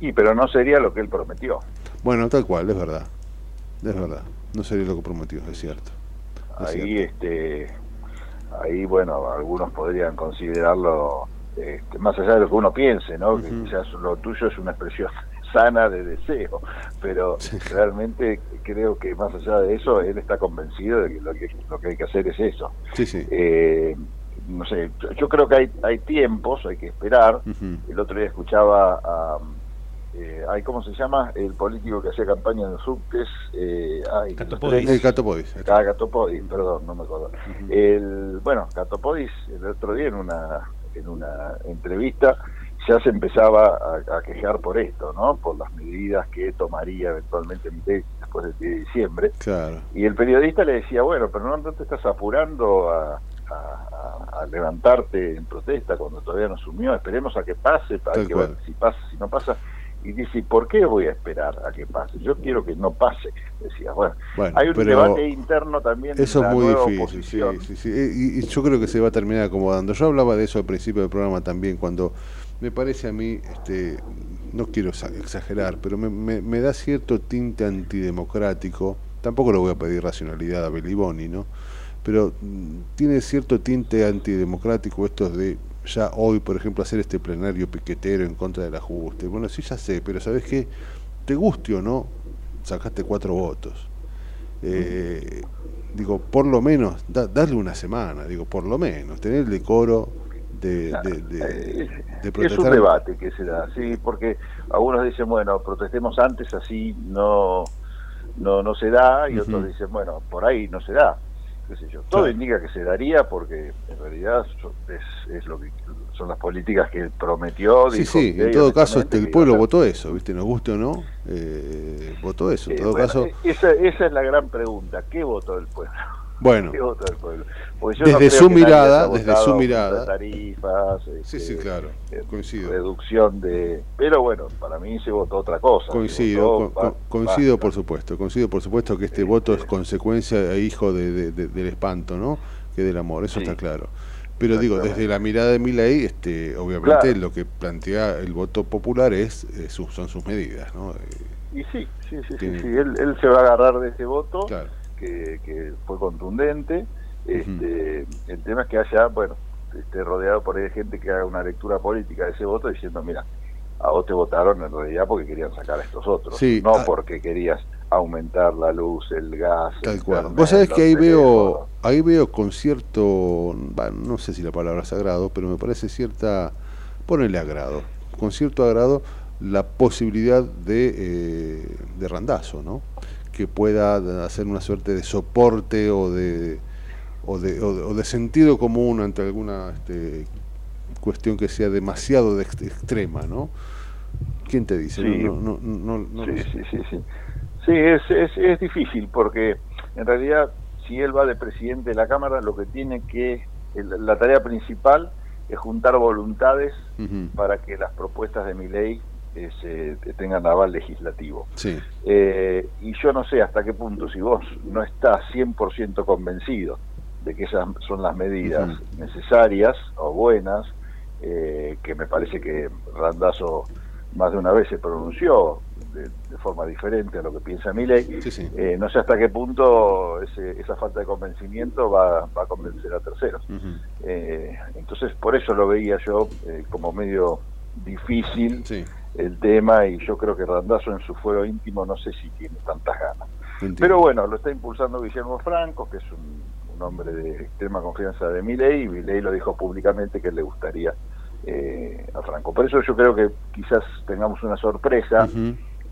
Y pero no sería lo que él prometió Bueno, tal cual, es verdad. Es verdad. No sería lo que prometió, es cierto. Es ahí este ahí bueno algunos podrían considerarlo este, más allá de lo que uno piense no que quizás lo tuyo es una expresión sana de deseo pero realmente creo que más allá de eso él está convencido de que lo que lo que hay que hacer es eso Sí, sí. Eh, no sé yo, yo creo que hay hay tiempos hay que esperar el otro día escuchaba a eh, ay, ¿cómo se llama? El político que hacía campaña en los subtes. Eh, ay, Catopodis. El Catopodis. Ah, Catopodis, perdón, no me acuerdo. el, bueno, Catopodis el otro día en una, en una entrevista ya se empezaba a, a quejar por esto, ¿no? Por las medidas que tomaría eventualmente Milei después del 10 de diciembre. Claro. Y el periodista le decía, bueno, pero no, no te estás apurando a, a- levantarte en protesta cuando todavía no asumió, esperemos a que pase, para Tal que ver si pasa, si no pasa. Y dice, ¿por qué voy a esperar a que pase? Yo quiero que no pase, decía. Bueno, Bueno, hay un debate interno también. en Eso es muy difícil, sí, sí, sí. Y, y yo creo que se va a terminar acomodando. Yo hablaba de eso al principio del programa también, cuando me parece a mí, este, no quiero exagerar, pero me, me- me da cierto tinte antidemocrático. Tampoco le voy a pedir racionalidad a Beliboni, ¿no? Pero mm, tiene cierto tinte antidemocrático estos de ya hoy, por ejemplo, hacer este plenario piquetero en contra del ajuste. Bueno, sí, ya sé, pero ¿sabes qué? Te guste o no, sacaste cuatro votos. Eh, digo, por lo menos, da- darle una semana, digo, por lo menos, tener el decoro de, de, de- de Es un protestar. debate que se da, sí, porque algunos dicen, bueno, protestemos antes, así no no no se da, y otros dicen, bueno, por ahí no se da, qué sé yo. Todo Claro. indica que se daría porque en realidad es, es lo que son las políticas que él prometió. Sí, sí, en todo caso este, el pueblo votó eso, ¿viste? Nos guste o no, eh, votó eso. En Eh, todo bueno, caso, eh, esa, esa es la gran pregunta, ¿qué votó el pueblo? Bueno. Desde no su mirada, desde su mirada. tarifas, sí, este, sí, claro, eh, coincido. reducción de... Pero bueno, para mí se votó otra cosa. Coincido, votó coincido por supuesto, coincido por supuesto que este voto es consecuencia e hijo de, de- de- del espanto, ¿no? Que del amor, eso está claro. Pero digo, desde la mirada de Milei, este, obviamente Claro. lo que plantea el voto popular es, eh, sus- son sus medidas, ¿no? Eh, Y sí, sí, sí, sí, sí, Él, él se va a agarrar de ese voto Claro. Que, que fue contundente. Este, El tema es que haya, bueno, esté rodeado por ahí de gente que haga una lectura política de ese voto diciendo, mira, a vos te votaron en realidad porque querían sacar a estos otros, Sí, no ah. porque querías aumentar la luz, el gas. Tal el cual. internet, Vos sabés que ahí veo, ahí veo con cierto, bah, no sé si la palabra es agrado, pero me parece cierta, ponele agrado, con cierto agrado la posibilidad de, eh, de randazo, ¿no? Que pueda hacer una suerte de soporte o de, o de, o de, o de sentido común ante alguna este, cuestión que sea demasiado de ex- extrema, ¿no? ¿Quién te dice? Sí. No, no, no, no- no Sí, sí, sí, sí. Sí, es, es, es difícil porque en realidad si él va de presidente de la Cámara, lo que tiene que, la tarea principal es juntar voluntades para que las propuestas de mi ley eh, se tengan aval legislativo. Sí. Eh, y yo no sé hasta qué punto, si vos no estás 100% convencido de que esas son las medidas necesarias o buenas, eh, que me parece que Randazo más de una vez se pronunció de, de forma diferente a lo que piensa Milei, eh, no sé hasta qué punto ese- esa falta de convencimiento va, va a convencer a terceros. Eh, entonces, por eso lo veía yo eh, como medio difícil el tema y yo creo que Randazo en su fuero íntimo no sé si tiene tantas ganas. Entiendo. Pero bueno, lo está impulsando Guillermo Franco, que es un, un hombre de extrema confianza de Milei, y Milei lo dijo públicamente que le gustaría eh, a Franco. Por eso yo creo que quizás tengamos una sorpresa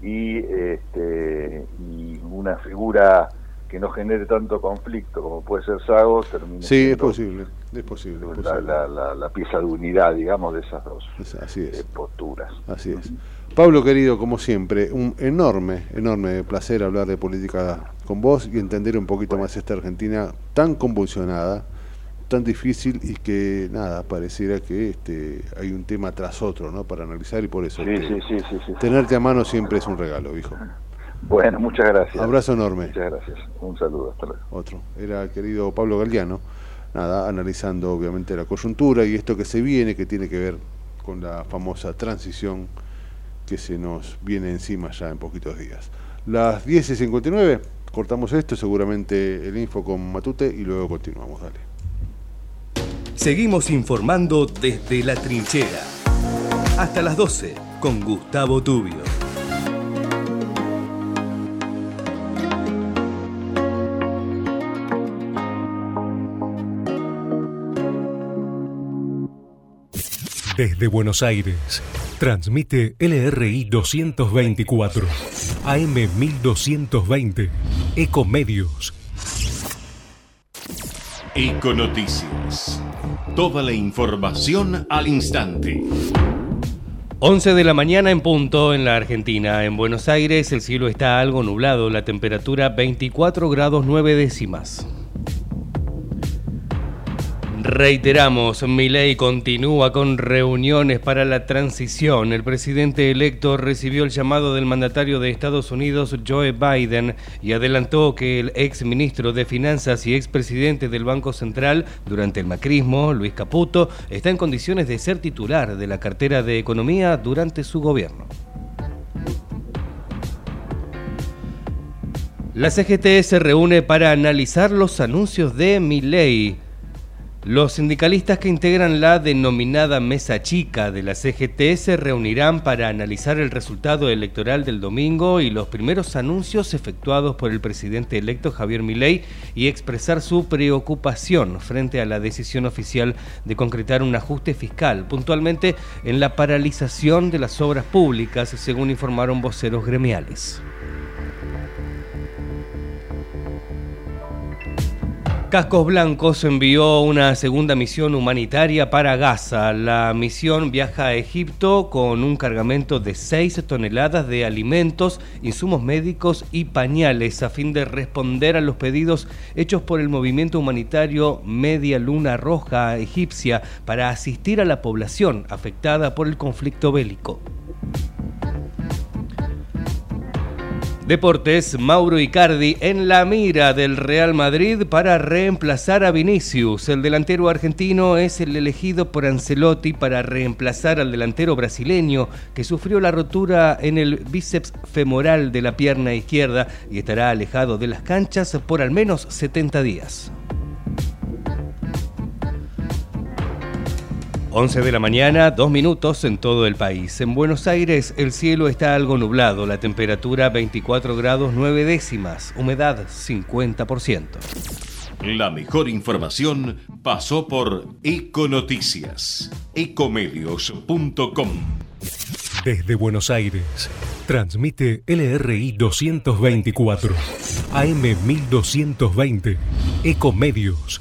y, este, y una figura que no genere tanto conflicto como puede ser Sago termine Sí, es posible, es posible. es la, posible. la- la- la pieza de unidad, digamos, de esas dos así es. eh, posturas. Así es. Pablo querido, como siempre, un enorme, enorme placer hablar de política con vos y entender un poquito más esta Argentina tan convulsionada, tan difícil y que nada, pareciera que este hay un tema tras otro, ¿no? Para analizar y por eso Sí, sí, sí, sí, sí. tenerte a mano siempre es un regalo, viejo. Bueno, muchas gracias. Abrazo enorme. Muchas gracias. Un saludo. Hasta luego. Otro. Era el querido Pablo Galeano, nada, analizando obviamente la coyuntura y esto que se viene, que tiene que ver con la famosa transición que se nos viene encima ya en poquitos días. Las 10 y 59, cortamos esto, seguramente el info con Matute y luego continuamos, dale. Seguimos informando desde la trinchera. Hasta las 12 con Gustavo Tubio. Desde Buenos Aires, transmite LRI 224, AM 1220, Ecomedios. Econoticias. Toda la información al instante. 11 de la mañana en punto en la Argentina. En Buenos Aires el cielo está algo nublado, la temperatura 24 grados 9 décimas. Reiteramos, Milei continúa con reuniones para la transición. El presidente electo recibió el llamado del mandatario de Estados Unidos, Joe Biden, y adelantó que el ex ministro de Finanzas y expresidente del Banco Central durante el macrismo, Luis Caputo, está en condiciones de ser titular de la cartera de Economía durante su gobierno. La CGT se reúne para analizar los anuncios de Milei. Los sindicalistas que integran la denominada Mesa Chica de la CGT se reunirán para analizar el resultado electoral del domingo y los primeros anuncios efectuados por el presidente electo Javier Milei y expresar su preocupación frente a la decisión oficial de concretar un ajuste fiscal, puntualmente en la paralización de las obras públicas, según informaron voceros gremiales. Cascos Blancos envió una segunda misión humanitaria para Gaza. La misión viaja a Egipto con un cargamento de 6 toneladas de alimentos, insumos médicos y pañales a fin de responder a los pedidos hechos por el movimiento humanitario Media Luna Roja egipcia para asistir a la población afectada por el conflicto bélico. Deportes, Mauro Icardi en la mira del Real Madrid para reemplazar a Vinicius. El delantero argentino es el elegido por Ancelotti para reemplazar al delantero brasileño que sufrió la rotura en el bíceps femoral de la pierna izquierda y estará alejado de las canchas por al menos 70 días. 11 de la mañana, dos minutos en todo el país. En Buenos Aires el cielo está algo nublado, la temperatura 24 grados 9 décimas, humedad 50%. La mejor información pasó por Econoticias, ecomedios.com. Desde Buenos Aires, transmite LRI 224, AM 1220, Ecomedios.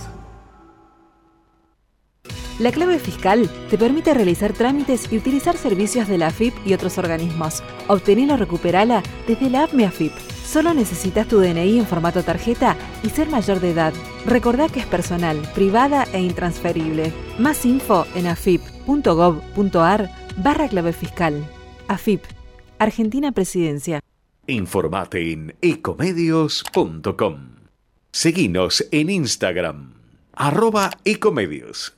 La clave fiscal te permite realizar trámites y utilizar servicios de la AFIP y otros organismos. Obtenela o recuperala desde la app AFIP. Solo necesitas tu DNI en formato tarjeta y ser mayor de edad. Recordá que es personal, privada e intransferible. Más info en afip.gov.ar barra clave fiscal. AFIP, Argentina Presidencia. Informate en ecomedios.com. Seguinos en Instagram, arroba ecomedios.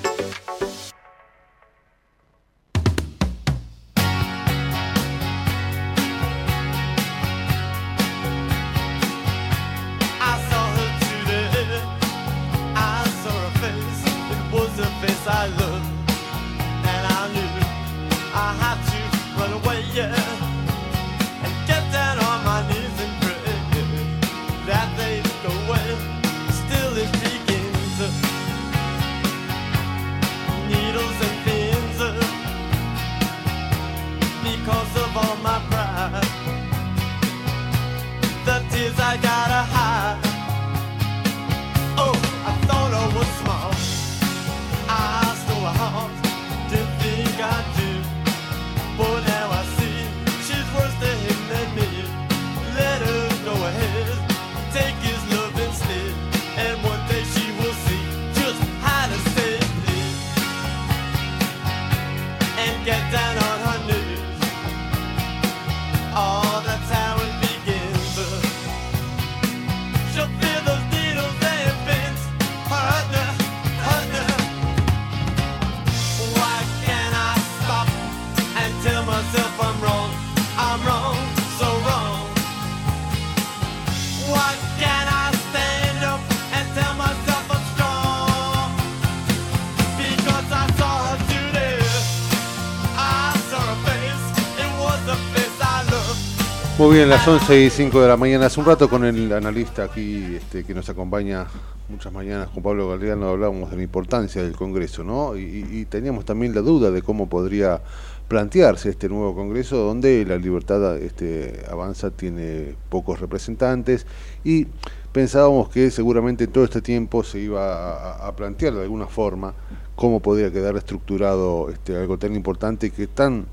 Muy bien, las 11 y 5 de la mañana. Hace un rato con el analista aquí este, que nos acompaña muchas mañanas con Pablo Galeano hablábamos de la importancia del Congreso, ¿no? Y, y- teníamos también la duda de cómo podría plantearse este nuevo Congreso donde la libertad este, avanza tiene pocos representantes y pensábamos que seguramente todo este tiempo se iba a, plantear de alguna forma cómo podría quedar estructurado este, algo tan importante que tan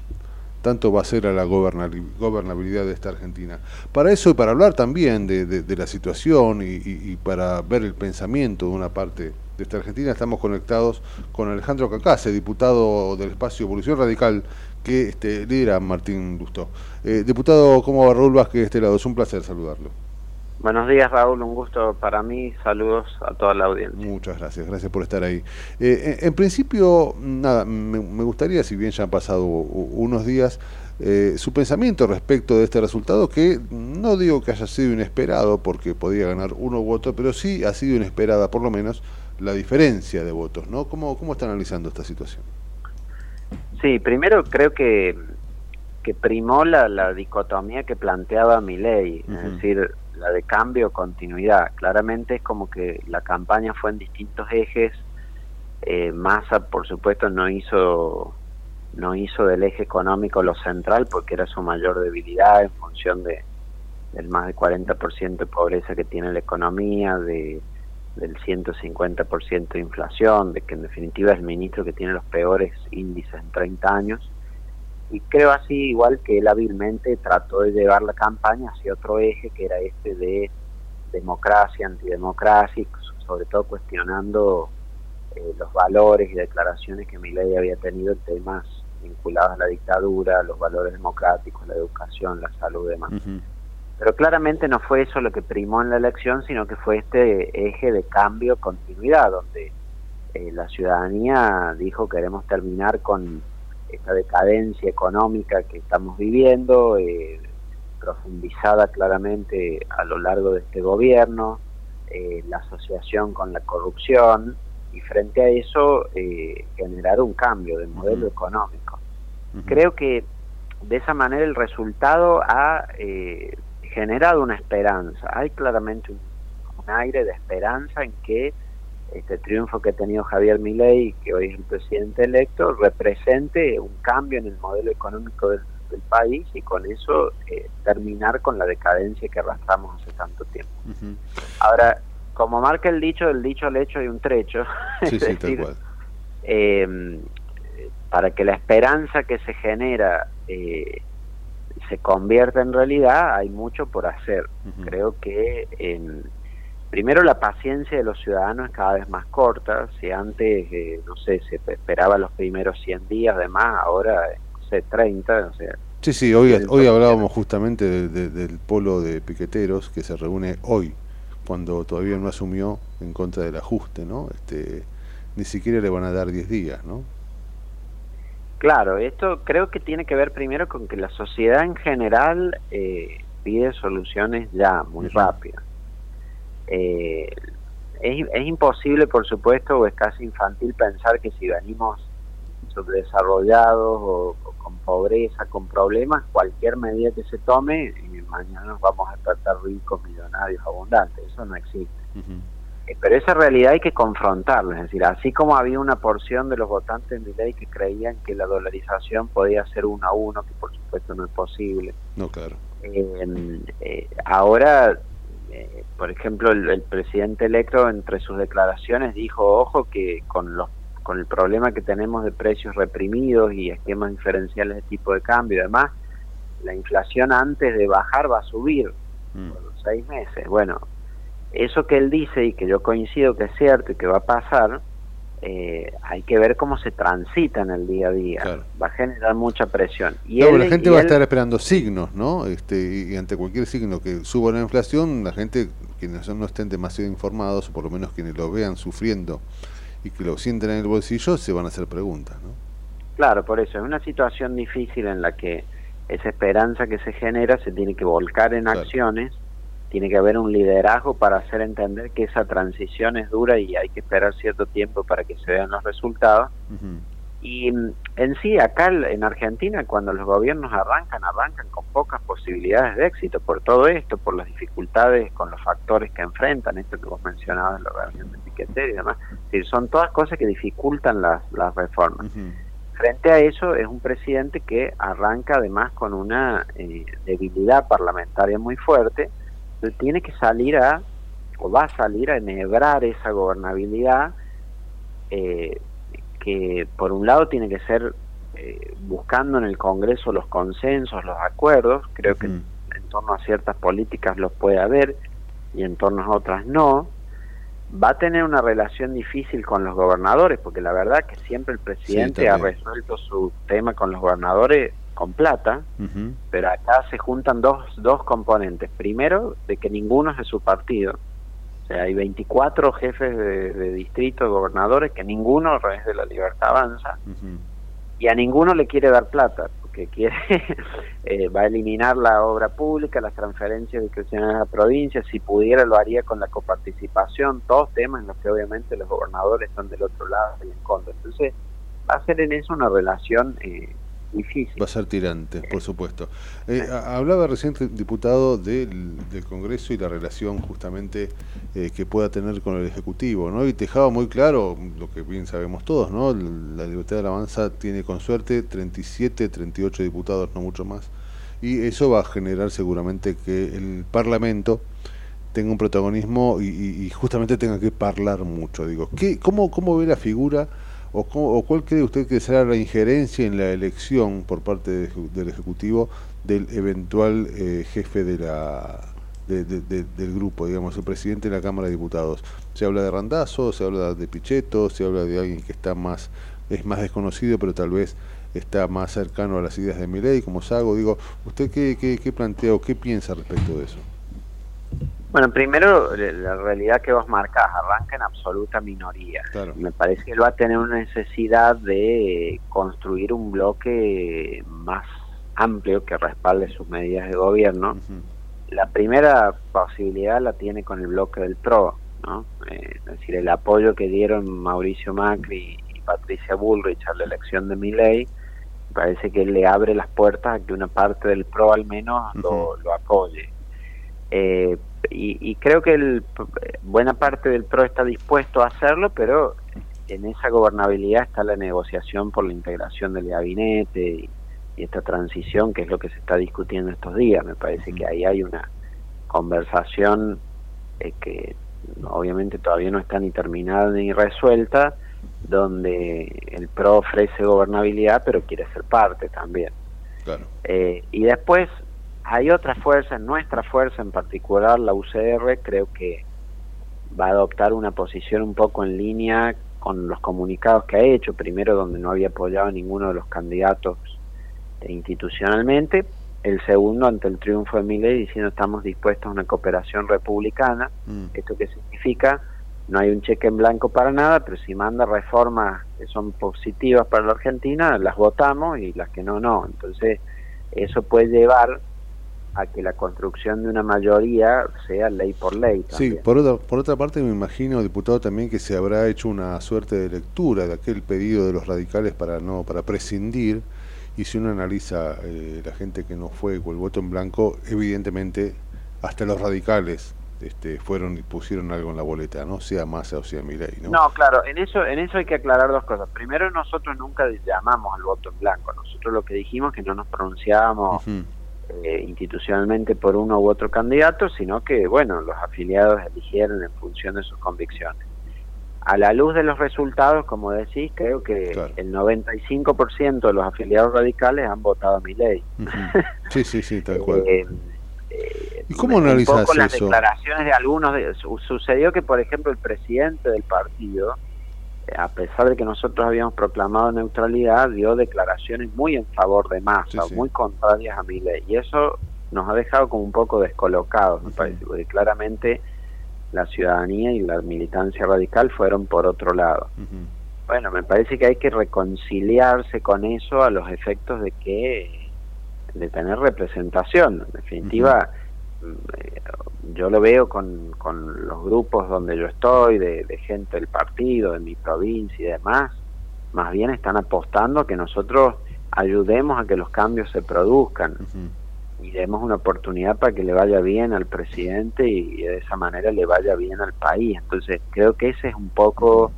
tanto va a ser a la gobernabilidad de esta Argentina. Para eso y para hablar también de, la situación y para ver el pensamiento de una parte de esta Argentina, estamos conectados con Alejandro Cacase, diputado del espacio Evolución Radical que este, lidera Martín Lustó. Eh, diputado, ¿cómo va Raúl Vázquez de este lado? Es un placer saludarlo. Buenos días, Raúl. Un gusto para mí. Saludos a toda la audiencia. Muchas gracias, gracias por estar ahí. Eh, en, en principio, nada, me, me gustaría, si bien ya han pasado unos días, eh, su pensamiento respecto de este resultado, que no digo que haya sido inesperado, porque podía ganar uno u otro, pero sí ha sido inesperada, por lo menos, la diferencia de votos, ¿no? ¿Cómo, cómo está analizando esta situación? Sí, primero creo que, que primó la, la dicotomía que planteaba mi ley, es decir, la de cambio continuidad. Claramente es como que la campaña fue en distintos ejes. Eh, Massa, por supuesto, no hizo no hizo del eje económico lo central porque era su mayor debilidad en función de del más del 40% de pobreza que tiene la economía, de del 150% de inflación, de que en definitiva es el ministro que tiene los peores índices en 30 años. Y creo así, igual que él hábilmente trató de llevar la campaña hacia otro eje, que era este de democracia, antidemocracia, sobre todo cuestionando eh, los valores y declaraciones que Milei había tenido en temas vinculados a la dictadura, los valores democráticos, la educación, la salud y demás. Pero claramente no fue eso lo que primó en la elección, sino que fue este eje de cambio, continuidad, donde eh, la ciudadanía dijo queremos terminar con esta decadencia económica que estamos viviendo, eh, profundizada claramente a lo largo de este gobierno, eh, la asociación con la corrupción, y frente a eso eh, generar un cambio de modelo económico. Creo que de esa manera el resultado ha eh, generado una esperanza. Hay claramente un, un aire de esperanza en que este triunfo que ha tenido Javier Milei, que hoy es el presidente electo, represente un cambio en el modelo económico del, del país y con eso eh, terminar con la decadencia que arrastramos hace tanto tiempo. Ahora, como marca el dicho, del dicho al hecho hay un trecho. Sí, es sí, tal decir, cual. eh, para que la esperanza que se genera eh, se convierta en realidad, hay mucho por hacer. Creo que en, primero la paciencia de los ciudadanos es cada vez más corta. Si antes, eh, no sé, se esperaba los primeros 100 días, además, ahora, no sé, 30, o sea, Sí, sí, hoy, hoy hablábamos justamente de- de- del polo de piqueteros que se reúne hoy, cuando todavía no asumió en contra del ajuste, ¿no? Este, ni siquiera le van a dar 10 días, ¿no? Claro, esto creo que tiene que ver primero con que la sociedad en general eh, pide soluciones ya, muy rápidas. Eh, es, es imposible, por supuesto, o es casi infantil pensar que si venimos subdesarrollados o, o con pobreza, con problemas, cualquier medida que se tome, eh, mañana nos vamos a despertar ricos, millonarios, abundantes. Eso no existe. Eh, Pero esa realidad hay que confrontarla, es decir, así como había una porción de los votantes de ley que creían que la dolarización podía ser uno a uno, que por supuesto no es posible, No, claro. eh, eh, ahora, eh, por ejemplo, el, el presidente electo entre sus declaraciones dijo, ojo, que con los con el problema que tenemos de precios reprimidos y esquemas diferenciales de tipo de cambio y demás, la inflación antes de bajar va a subir por los seis meses. Bueno, eso que él dice y que yo coincido que es cierto y que va a pasar, eh, hay que ver cómo se transita en el día a día. Va a generar mucha presión. Y Claro, él- la gente y va a él- estar esperando signos, ¿no? Este, y, y ante cualquier signo que suba la inflación, la gente, quienes no estén demasiado informados, o por lo menos quienes lo vean sufriendo y que lo sienten en el bolsillo, se van a hacer preguntas, ¿no? Claro, por eso es una situación difícil en la que esa esperanza que se genera se tiene que volcar en acciones, tiene que haber un liderazgo para hacer entender que esa transición es dura y hay que esperar cierto tiempo para que se vean los resultados. Y mm, en sí, acá en Argentina, cuando los gobiernos arrancan, arrancan con pocas posibilidades de éxito por todo esto, por las dificultades con los factores que enfrentan, esto que vos mencionabas, la reunión de Piqueter y demás. Decir, son todas cosas que dificultan las, las reformas. Frente a eso, es un presidente que arranca además con una eh, debilidad parlamentaria muy fuerte, tiene que salir a, o va a salir a enhebrar esa gobernabilidad eh, que por un lado tiene que ser eh, buscando en el Congreso los consensos, los acuerdos, creo que en torno a ciertas políticas los puede haber y en torno a otras no. Va a tener una relación difícil con los gobernadores, porque la verdad que siempre el presidente ha resuelto su tema con los gobernadores con plata, pero acá se juntan dos, dos componentes. Primero, de que ninguno es de su partido. O sea, hay 24 jefes de, de distrito, gobernadores, que ninguno través de la libertad avanza, y a ninguno le quiere dar plata, porque quiere eh, va a eliminar la obra pública, las transferencias discrecionales a la provincia, si pudiera lo haría con la coparticipación, todos temas en los que obviamente los gobernadores están del otro lado y en contra. Entonces, va a ser en eso una relación eh, Va a ser tirante, por supuesto. Eh, hablaba recién diputado del, del Congreso y la relación justamente eh, que pueda tener con el Ejecutivo, ¿no? Y dejaba muy claro lo que bien sabemos todos, ¿no? La Libertad de Alabanza tiene con suerte 37, 38 diputados, no mucho más. Y eso va a generar seguramente que el Parlamento tenga un protagonismo y, y- y justamente tenga que hablar mucho. Digo, ¿qué, cómo, ¿cómo ve la figura o, o cuál cree usted que será la injerencia en la elección por parte de- del Ejecutivo del eventual eh, jefe de la de- de- de- del grupo, digamos, el presidente de la Cámara de Diputados? Se habla de Randazo, se habla de Pichetto, se habla de alguien que está más es más desconocido, pero tal vez está más cercano a las ideas de Milei, como Sago. Digo, ¿usted qué, qué, qué plantea o qué piensa respecto de eso? Bueno, primero, la realidad que vos marcás arranca en absoluta minoría. Me parece que él va a tener una necesidad de construir un bloque más amplio que respalde sus medidas de gobierno. La primera posibilidad la tiene con el bloque del PRO, ¿no? Eh, es decir, el apoyo que dieron Mauricio Macri y Patricia Bullrich a la elección de Milei, me parece que le abre las puertas a que una parte del PRO al menos lo, lo apoye. Eh, y, y creo que el, buena parte del PRO está dispuesto a hacerlo, pero en esa gobernabilidad está la negociación por la integración del gabinete y, y esta transición, que es lo que se está discutiendo estos días. Me parece que ahí hay una conversación eh, que obviamente todavía no está ni terminada ni resuelta, donde el PRO ofrece gobernabilidad, pero quiere ser parte también. Claro. Eh, y después hay otras fuerzas, nuestra fuerza en particular, la UCR, creo que va a adoptar una posición un poco en línea con los comunicados que ha hecho, primero donde no había apoyado a ninguno de los candidatos institucionalmente, el segundo ante el triunfo de Milei diciendo estamos dispuestos a una cooperación republicana, esto que significa no hay un cheque en blanco para nada, pero si manda reformas que son positivas para la Argentina, las votamos y las que no, no. Entonces, eso puede llevar a que la construcción de una mayoría sea ley por ley. Sí, por otra, por otra parte me imagino, diputado, también que se habrá hecho una suerte de lectura de aquel pedido de los radicales para no para prescindir y si uno analiza eh, la gente que no fue con el voto en blanco, evidentemente hasta los radicales este, fueron y pusieron algo en la boleta, no sea Massa o sea Milei, ¿no? No, claro, en eso, en eso hay que aclarar dos cosas. Primero, nosotros nunca llamamos al voto en blanco. Nosotros lo que dijimos que no nos pronunciábamos. Eh, institucionalmente por uno u otro candidato, sino que, bueno, los afiliados eligieron en función de sus convicciones. A la luz de los resultados, como decís, creo que el 95% de los afiliados radicales han votado a mi ley. Sí, sí, sí, tal cual. Eh, ¿Y cómo un analizas poco las declaraciones de algunos de- su- sucedió que por ejemplo el presidente del partido eh, a pesar de que nosotros habíamos proclamado neutralidad dio declaraciones muy en favor de Massa Sí, sí. muy contrarias a mi ley y eso nos ha dejado como un poco descolocados me parece porque claramente la ciudadanía y la militancia radical fueron por otro lado. Bueno me parece que hay que reconciliarse con eso a los efectos de que de tener representación. En definitiva, yo lo veo con, con los grupos donde yo estoy, de, de gente del partido, de mi provincia y demás. más bien están apostando a que nosotros ayudemos a que los cambios se produzcan y demos una oportunidad para que le vaya bien al presidente y, de esa manera le vaya bien al país. Entonces creo que ese es un poco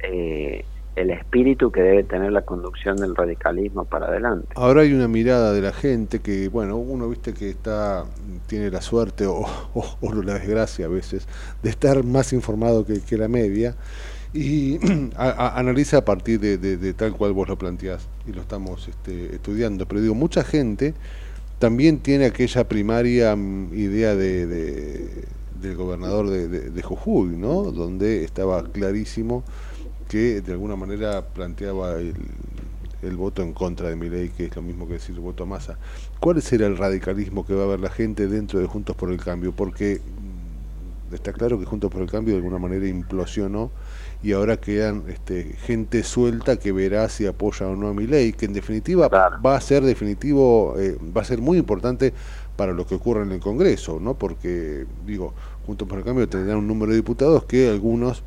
eh, el espíritu que debe tener la conducción del radicalismo para adelante. Ahora hay una mirada de la gente que, bueno, uno viste que está tiene la suerte o, o- la desgracia a veces de estar más informado que, que la media y a- analiza a partir de, tal cual vos lo planteás y lo estamos este, estudiando. Pero digo, mucha gente también tiene aquella primaria mm, idea de, de- del gobernador de Jujuy, ¿no? Donde estaba clarísimo que de alguna manera planteaba el, el voto en contra de Milei, que es lo mismo que decir voto a masa. ¿Cuál será el radicalismo que va a ver la gente dentro de Juntos por el Cambio? Porque mm, está claro que Juntos por el Cambio de alguna manera implosionó y ahora quedan este, gente suelta que verá si apoya o no a Milei, que en definitiva va a ser definitivo, eh, va a ser muy importante para lo que ocurra en el Congreso, ¿no? Porque, digo, Juntos por el Cambio tendrá un número de diputados que algunos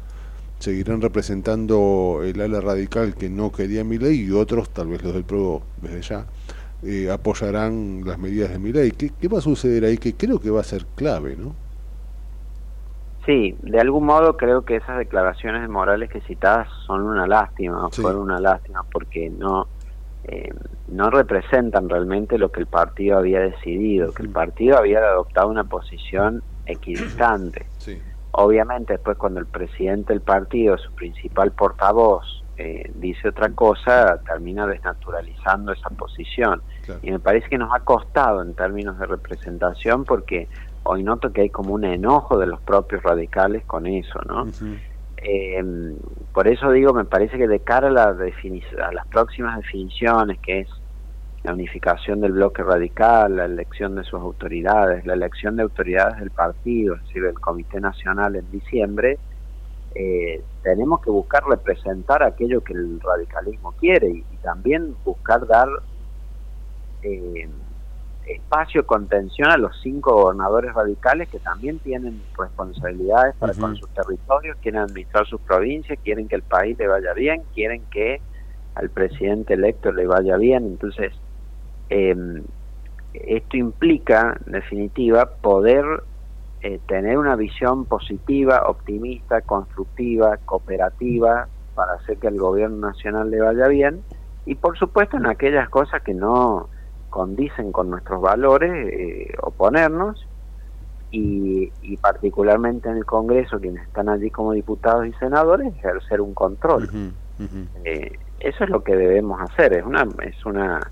seguirán representando el ala radical que no quería Milei y otros, tal vez los del PRO desde ya, eh, apoyarán las medidas de Milei. ¿Qué, ¿Qué va a suceder ahí? Que creo que va a ser clave, ¿no? Sí, de algún modo creo que esas declaraciones de Morales que citadas son una lástima, fueron una lástima porque no eh, no representan realmente lo que el partido había decidido, que el partido había adoptado una posición equidistante. Obviamente después cuando el presidente del partido, su principal portavoz, eh, dice otra cosa, termina desnaturalizando esa posición. Y me parece que nos ha costado en términos de representación porque hoy noto que hay como un enojo de los propios radicales con eso, ¿no? Eh, por eso digo, me parece que de cara a, la a las próximas definiciones, que es la unificación del bloque radical, la elección de sus autoridades, la elección de autoridades del partido, es decir, del Comité Nacional en diciembre, eh, tenemos que buscar representar aquello que el radicalismo quiere y, y también buscar dar eh, espacio contención a los cinco gobernadores radicales que también tienen responsabilidades para con sus territorios, quieren administrar sus provincias, quieren que el país le vaya bien, quieren que al presidente electo le vaya bien. Entonces, eh, esto implica, en definitiva, poder eh, tener una visión positiva, optimista, constructiva, cooperativa, para hacer que al gobierno nacional le vaya bien, y por supuesto en aquellas cosas que no condicen con nuestros valores, eh, oponernos, y, y particularmente en el Congreso, quienes están allí como diputados y senadores, ejercer un control. Eh, eso es lo que debemos hacer, es una, es una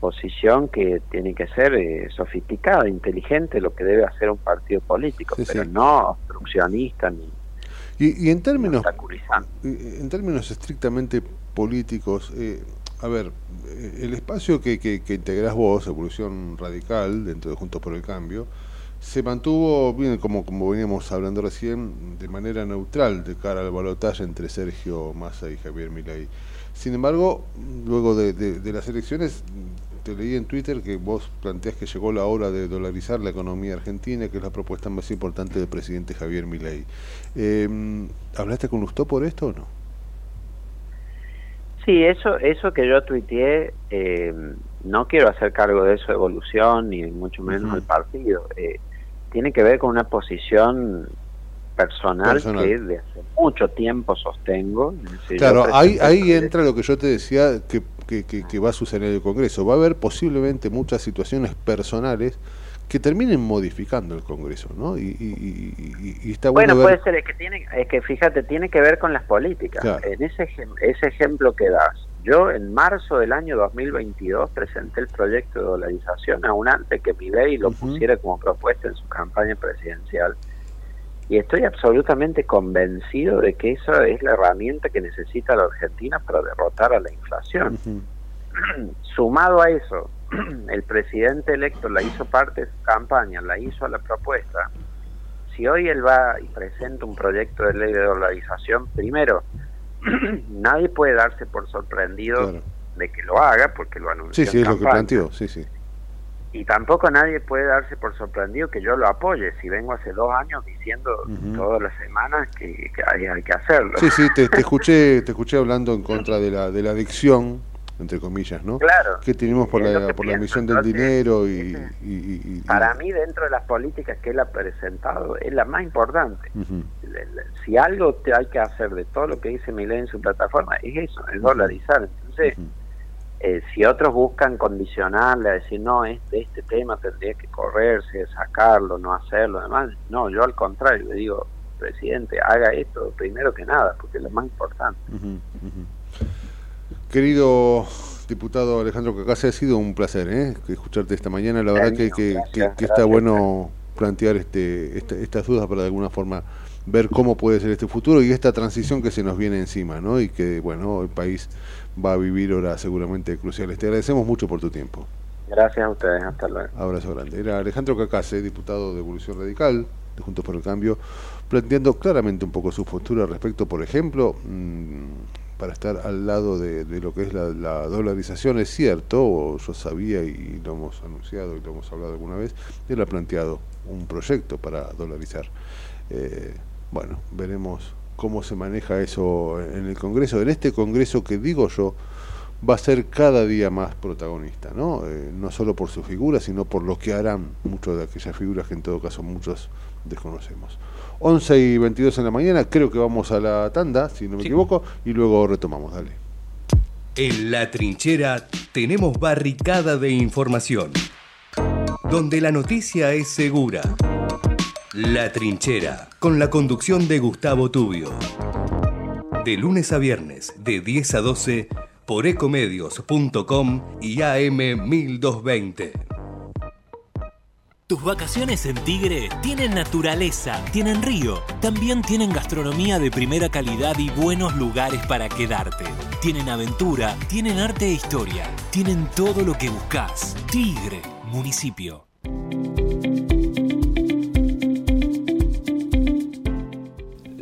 posición que tiene que ser eh, sofisticada, inteligente, lo que debe hacer un partido político, Sí, pero sí. no obstruccionista ni Y, y en términos en términos estrictamente políticos, eh, a ver, eh, el espacio que, que, que integrás vos, Evolución Radical, dentro de Juntos por el Cambio, se mantuvo, bien, como, como veníamos hablando recién, de manera neutral de cara al balotaje entre Sergio Massa y Javier Milei. Sin embargo, luego de, de- de las elecciones, te leí en Twitter que vos planteás que llegó la hora de dolarizar la economía argentina, que es la propuesta más importante del presidente Javier Milei. Eh, ¿Hablaste con Lustó por esto o no? Sí, eso, eso que yo tuiteé, eh, no quiero hacer cargo de eso evolución, ni mucho menos al partido. Eh, tiene que ver con una posición personal, Personal. que de hace mucho tiempo sostengo. Decir, Claro, ahí, ahí entra lo que yo te decía que, que, que- que va a suceder en el Congreso. Va a haber posiblemente muchas situaciones personales que terminen modificando el Congreso, ¿no? Y, y- y- está bueno, Bueno, ver... puede ser, es que tiene, es que fíjate, tiene que ver con las políticas. Claro. En ese, ese ejemplo que das, yo en marzo del año 2022 presenté el proyecto de dolarización aún antes que Milei lo pusiera como propuesta en su campaña presidencial. Y estoy absolutamente convencido de que esa es la herramienta que necesita la Argentina para derrotar a la inflación. Sumado a eso, el presidente electo la hizo parte de su campaña, la hizo a la propuesta. Si hoy él va y presenta un proyecto de ley de dolarización, primero, nadie puede darse por sorprendido de que lo haga, porque lo anunció Sí, sí, en es lo que planteó, sí, sí. Y tampoco nadie puede darse por sorprendido que yo lo apoye si vengo hace dos años diciendo todas las semanas que, que hay, hay que hacerlo. Sí, sí, te, te escuché, te escuché hablando en contra de la, de la adicción, entre comillas, ¿no? Claro. Que tenemos por la, por la emisión del entonces, dinero y, y- y- y- Para mí, dentro de las políticas que él ha presentado, es la más importante. Si algo te hay que hacer de todo lo que dice Milei en su plataforma, es eso, es dolarizar. Entonces, eh, si otros buscan condicionarle a decir, no, es de este tema tendría que correrse, sacarlo, no hacerlo, demás, no, yo al contrario, le digo, presidente, haga esto primero que nada, porque es lo más importante. Querido diputado Alejandro Cacase, ha sido un placer ¿eh? escucharte esta mañana. La verdad que, que- que- que está bueno plantear este, esta- estas dudas para de alguna forma ver cómo puede ser este futuro y esta transición que se nos viene encima, ¿no? Y que, bueno, el país va a vivir horas seguramente cruciales. Te agradecemos mucho por tu tiempo. Gracias a ustedes, hasta luego. Abrazo grande. Era Alejandro Cacase, diputado de Evolución Radical, de Juntos por el Cambio, planteando claramente un poco su postura respecto, por ejemplo, mm, para estar al lado de, de lo que es la, la dolarización. Es cierto, o yo sabía y lo hemos anunciado y lo hemos hablado alguna vez, él ha planteado un proyecto para dolarizar. Eh, bueno, veremos cómo se maneja eso en el Congreso. En este Congreso que digo yo, va a ser cada día más protagonista, ¿no? Eh, no solo por su figura, sino por lo que harán muchas de aquellas figuras que en todo caso muchos desconocemos. 11 y 22 en la mañana, creo que vamos a la tanda, si no me equivoco, y luego retomamos, dale. En la trinchera tenemos barricada de información, donde la noticia es segura. La trinchera, con la conducción de Gustavo Tubio. De lunes a viernes, de 10 a 12, por ecomedios.com y AM 1220. Tus vacaciones en Tigre tienen naturaleza, tienen río, también tienen gastronomía de primera calidad y buenos lugares para quedarte. Tienen aventura, tienen arte e historia, tienen todo lo que buscas. Tigre, municipio.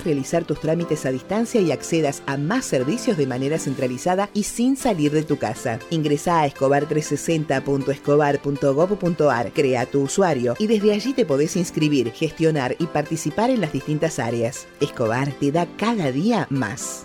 realizar tus trámites a distancia y accedas a más servicios de manera centralizada y sin salir de tu casa. Ingresa a escobar360.escobar.gov.ar, crea tu usuario y desde allí te podés inscribir, gestionar y participar en las distintas áreas. Escobar te da cada día más.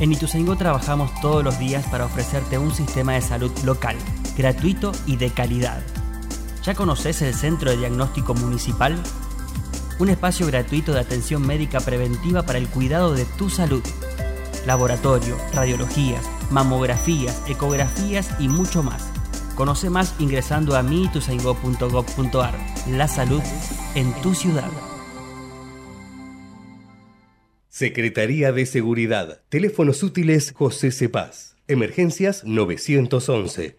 En Ituzaingó trabajamos todos los días para ofrecerte un sistema de salud local, gratuito y de calidad. ¿Ya conoces el Centro de Diagnóstico Municipal? Un espacio gratuito de atención médica preventiva para el cuidado de tu salud. Laboratorio, radiologías, mamografías, ecografías y mucho más. Conoce más ingresando a miituzaingó.gov.ar. La salud en tu ciudad. Secretaría de Seguridad. Teléfonos útiles José Cepaz. Emergencias 911.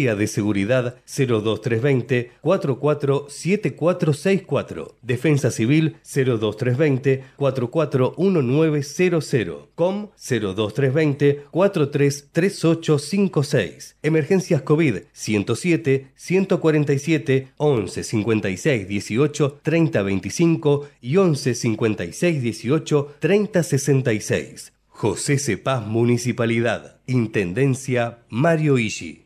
de Seguridad 02320 447464. Defensa Civil 02320 441900. COM 02320 433856. Emergencias COVID 107 147 11 56 18 30 25 y 11 56 18 30 66. José Cepaz Municipalidad. Intendencia Mario Ishi.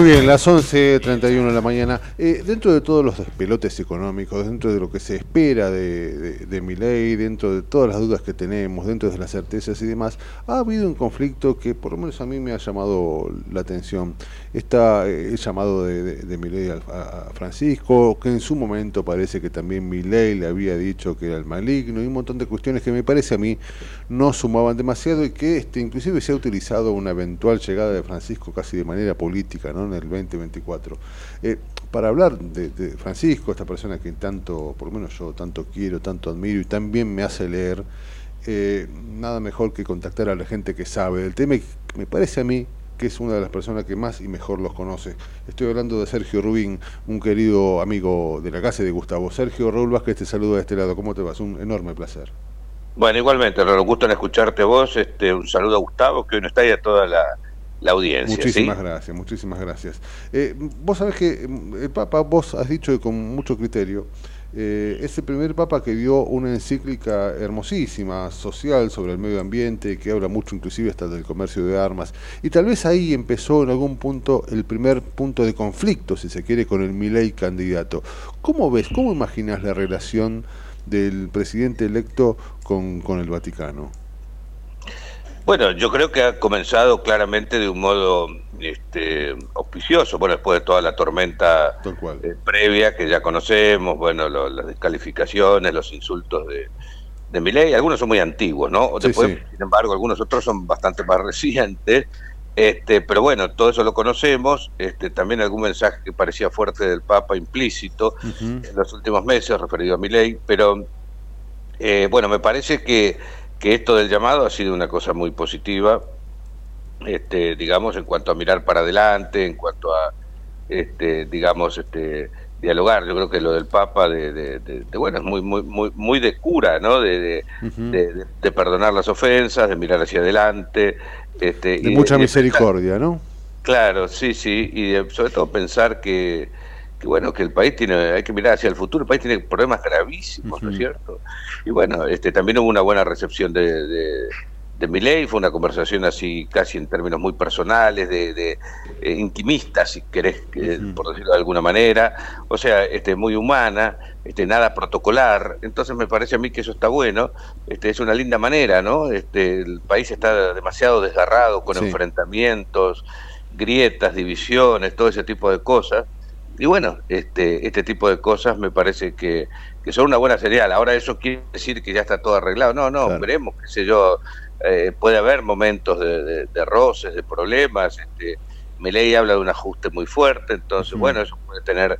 Muy bien, las 11.31 de la mañana. Eh, dentro de todos los despelotes económicos, dentro de lo que se espera de, de, mi ley, dentro de todas las dudas que tenemos, dentro de las certezas y demás, ha habido un conflicto que por lo menos a mí me ha llamado la atención. Está eh, el llamado de, de, Milei al- a, a Francisco, que en su momento parece que también Milei le había dicho que era el maligno y un montón de cuestiones que me parece a mí no sumaban demasiado y que este, inclusive se ha utilizado una eventual llegada de Francisco casi de manera política ¿no? El 2024. Eh, para hablar de, Francisco, esta persona que tanto, por lo menos yo tanto quiero, tanto admiro y también me hace leer, eh, nada mejor que contactar a la gente que sabe del tema y me parece a mí que es una de las personas que más y mejor los conoce. Estoy hablando de Sergio Rubín, un querido amigo de la casa de Gustavo. Sergio Raúl Vázquez te saluda de este lado. ¿Cómo te vas? Un enorme placer. Bueno, igualmente, nos gusto en escucharte vos. Este, un saludo a Gustavo, que hoy no está y a toda la, la audiencia. Muchísimas gracias, muchísimas gracias. Eh, vos sabés que el Papa, vos has dicho que con mucho criterio, eh, es el primer Papa que dio una encíclica hermosísima, social, sobre el medio ambiente, que habla mucho inclusive hasta del comercio de armas. Y tal vez ahí empezó en algún punto el primer punto de conflicto, si se quiere, con el Milei candidato. ¿Cómo ves, cómo imaginas la relación del presidente electo con, con el Vaticano? Bueno, yo creo que ha comenzado claramente de un modo este, auspicioso, bueno, después de toda la tormenta eh, previa que ya conocemos, bueno, lo- las descalificaciones, los insultos de, de Milei, algunos son muy antiguos, ¿no? Después, sí. sin embargo, algunos otros son bastante más recientes, este, pero bueno, todo eso lo conocemos, este, también algún mensaje que parecía fuerte del Papa implícito en los últimos meses referido a Milei, pero eh, bueno, me parece que, que esto del llamado ha sido una cosa muy positiva, este, digamos, en cuanto a mirar para adelante, en cuanto a, este, digamos, este, dialogar. Yo creo que lo del Papa, de, de- de- de, bueno, es muy, muy, muy, muy de cura, ¿no? De, perdonar las ofensas, de mirar hacia adelante. Este, De y mucha misericordia, ¿no? Claro, sí, sí, y de- sobre todo pensar que, que bueno, que el país tiene, hay que mirar hacia el futuro, el país tiene problemas gravísimos, ¿no es cierto? Y bueno, este también hubo una buena recepción de, de, de Milei, fue una conversación así casi en términos muy personales, de, de eh, intimistas, si querés, que- por decirlo de alguna manera, o sea, este muy humana, este nada protocolar, entonces me parece a mí que eso está bueno, este es una linda manera, ¿no? Este el país está demasiado desgarrado con Sí. enfrentamientos, grietas, divisiones, todo ese tipo de cosas. Y bueno, este, este tipo de cosas me parece que, que son una buena señal. Ahora eso quiere decir que ya está todo arreglado. No, no, veremos, qué sé yo, eh, puede haber momentos de, de- de roces, de problemas. Este, Milei habla de un ajuste muy fuerte, entonces bueno, eso puede tener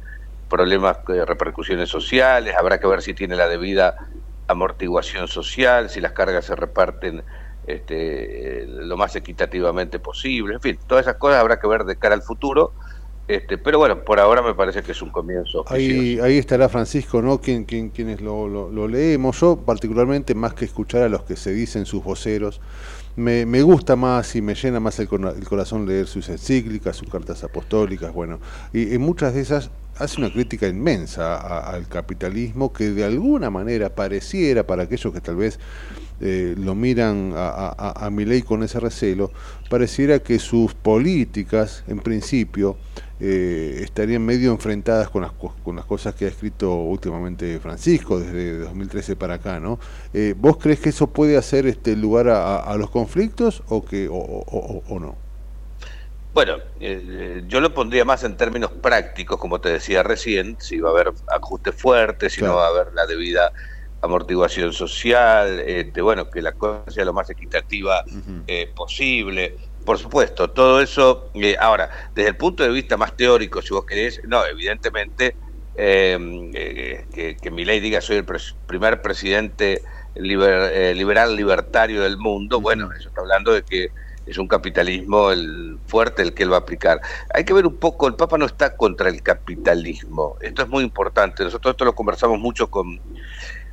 problemas, eh, repercusiones sociales, habrá que ver si tiene la debida amortiguación social, si las cargas se reparten este, eh, lo más equitativamente posible, en fin, todas esas cosas habrá que ver de cara al futuro, este, pero bueno, por ahora me parece que es un comienzo. Ahí, ahí estará Francisco, ¿no? Quien, quien- quienes lo, lo- lo leemos. Yo, particularmente, más que escuchar a los que se dicen sus voceros, me, me gusta más y me llena más el, el corazón leer sus encíclicas, sus cartas apostólicas, bueno. Y en muchas de esas hace una crítica inmensa a- al capitalismo que de alguna manera pareciera, para aquellos que tal vez eh, lo miran a, a, a- a Milei con ese recelo, pareciera que sus políticas, en principio, eh, estarían medio enfrentadas con las, co- con las cosas que ha escrito últimamente Francisco desde 2013 para acá, ¿no? Eh, ¿Vos crees que eso puede hacer este lugar a, los conflictos o que o, o- o- o no? Bueno, eh, yo lo pondría más en términos prácticos, como te decía recién, si va a haber ajustes fuertes, si no va a haber la debida amortiguación social, este, bueno, que la cosa sea lo más equitativa eh, posible. Por supuesto, todo eso. eh, ahora, desde el punto de vista más teórico, si vos querés, no, evidentemente eh, eh, que, que Milei diga soy el pres- primer presidente liber- eh, liberal libertario del mundo, bueno, eso está hablando de que es un capitalismo el fuerte el que él va a aplicar. Hay que ver un poco, el Papa no está contra el capitalismo, esto es muy importante, nosotros esto lo conversamos mucho con,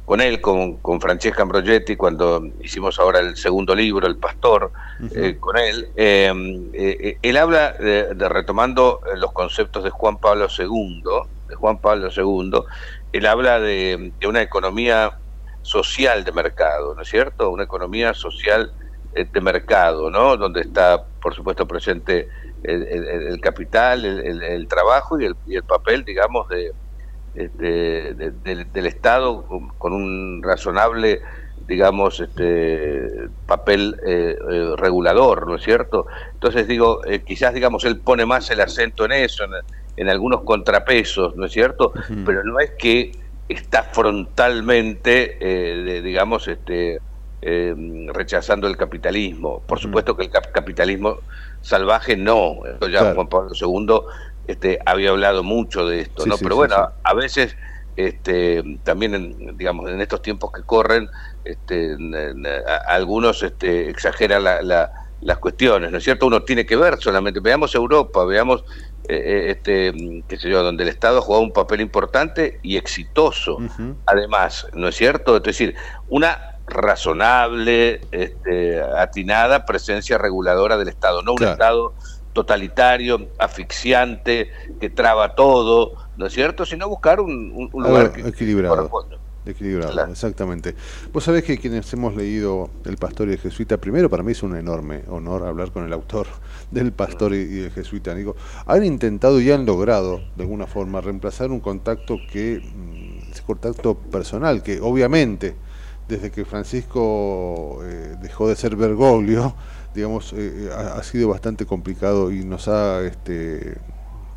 con él, con, con Francesca Ambrogetti, cuando hicimos ahora el segundo libro, El Pastor, eh, con él, eh, eh, él habla de, de retomando eh, los conceptos de Juan Pablo II, de Juan Pablo II, él habla de, de una economía social de mercado, ¿no es cierto? Una economía social eh, de mercado, ¿no? Donde está, por supuesto, presente el, el- el capital, el, el- el trabajo y el, y el papel, digamos, de, este, de- del- del Estado con, un razonable, digamos, este papel eh, eh, regulador, ¿no es cierto? Entonces digo, eh, quizás, digamos, él pone más el acento en eso, en, en algunos contrapesos, ¿no es cierto? Pero no es que está frontalmente, eh, de- digamos, este, eh, rechazando el capitalismo. Por supuesto que el cap- capitalismo salvaje no. Esto ya Claro. Juan Pablo II este, había hablado mucho de esto, Sí, ¿no? sí, Pero bueno, sí. a veces este, también, en, digamos, en estos tiempos que corren, este, en- en- a- algunos este, exageran la- la- las cuestiones, ¿no es cierto? Uno tiene que ver solamente, veamos Europa, veamos, eh, eh, este, qué sé yo, donde el Estado ha jugado un papel importante y exitoso, además, ¿no es cierto? Es decir, una razonable, este, atinada presencia reguladora del Estado, no un. Estado totalitario, asfixiante, que traba todo, ¿no es cierto? Sino buscar un, un- un A lugar ver, que equilibrado. Equilibrado, Claro. exactamente. Vos sabés que quienes hemos leído El Pastor y el Jesuita, primero para mí es un enorme honor hablar con el autor del Pastor y, y el Jesuita. Digo, han intentado y han logrado, de alguna forma, reemplazar un contacto que, mm, ese contacto personal, que obviamente, desde que Francisco eh, dejó de ser Bergoglio, digamos, eh, ha, ha sido bastante complicado y nos ha este,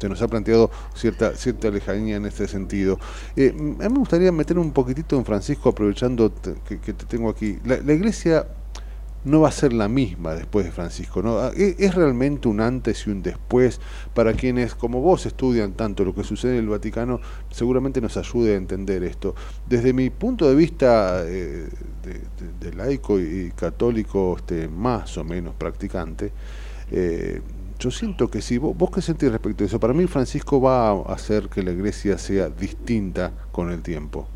se nos ha planteado cierta cierta lejanía en este sentido. Eh, a mí me gustaría meter un poquitito en Francisco, aprovechando que, que te tengo aquí. La, la iglesia no va a ser la misma después de Francisco, ¿no? Ah, ¿Es, realmente un antes y un después para quienes, como vos, estudian tanto lo que sucede en el Vaticano, seguramente nos ayude a entender esto. Desde mi punto de vista eh, de, laico y católico este, más o menos practicante, eh, yo siento que. ¿Vos, ¿Vos qué sentís respecto a eso? Para mí Francisco va a hacer que la iglesia sea distinta con el tiempo.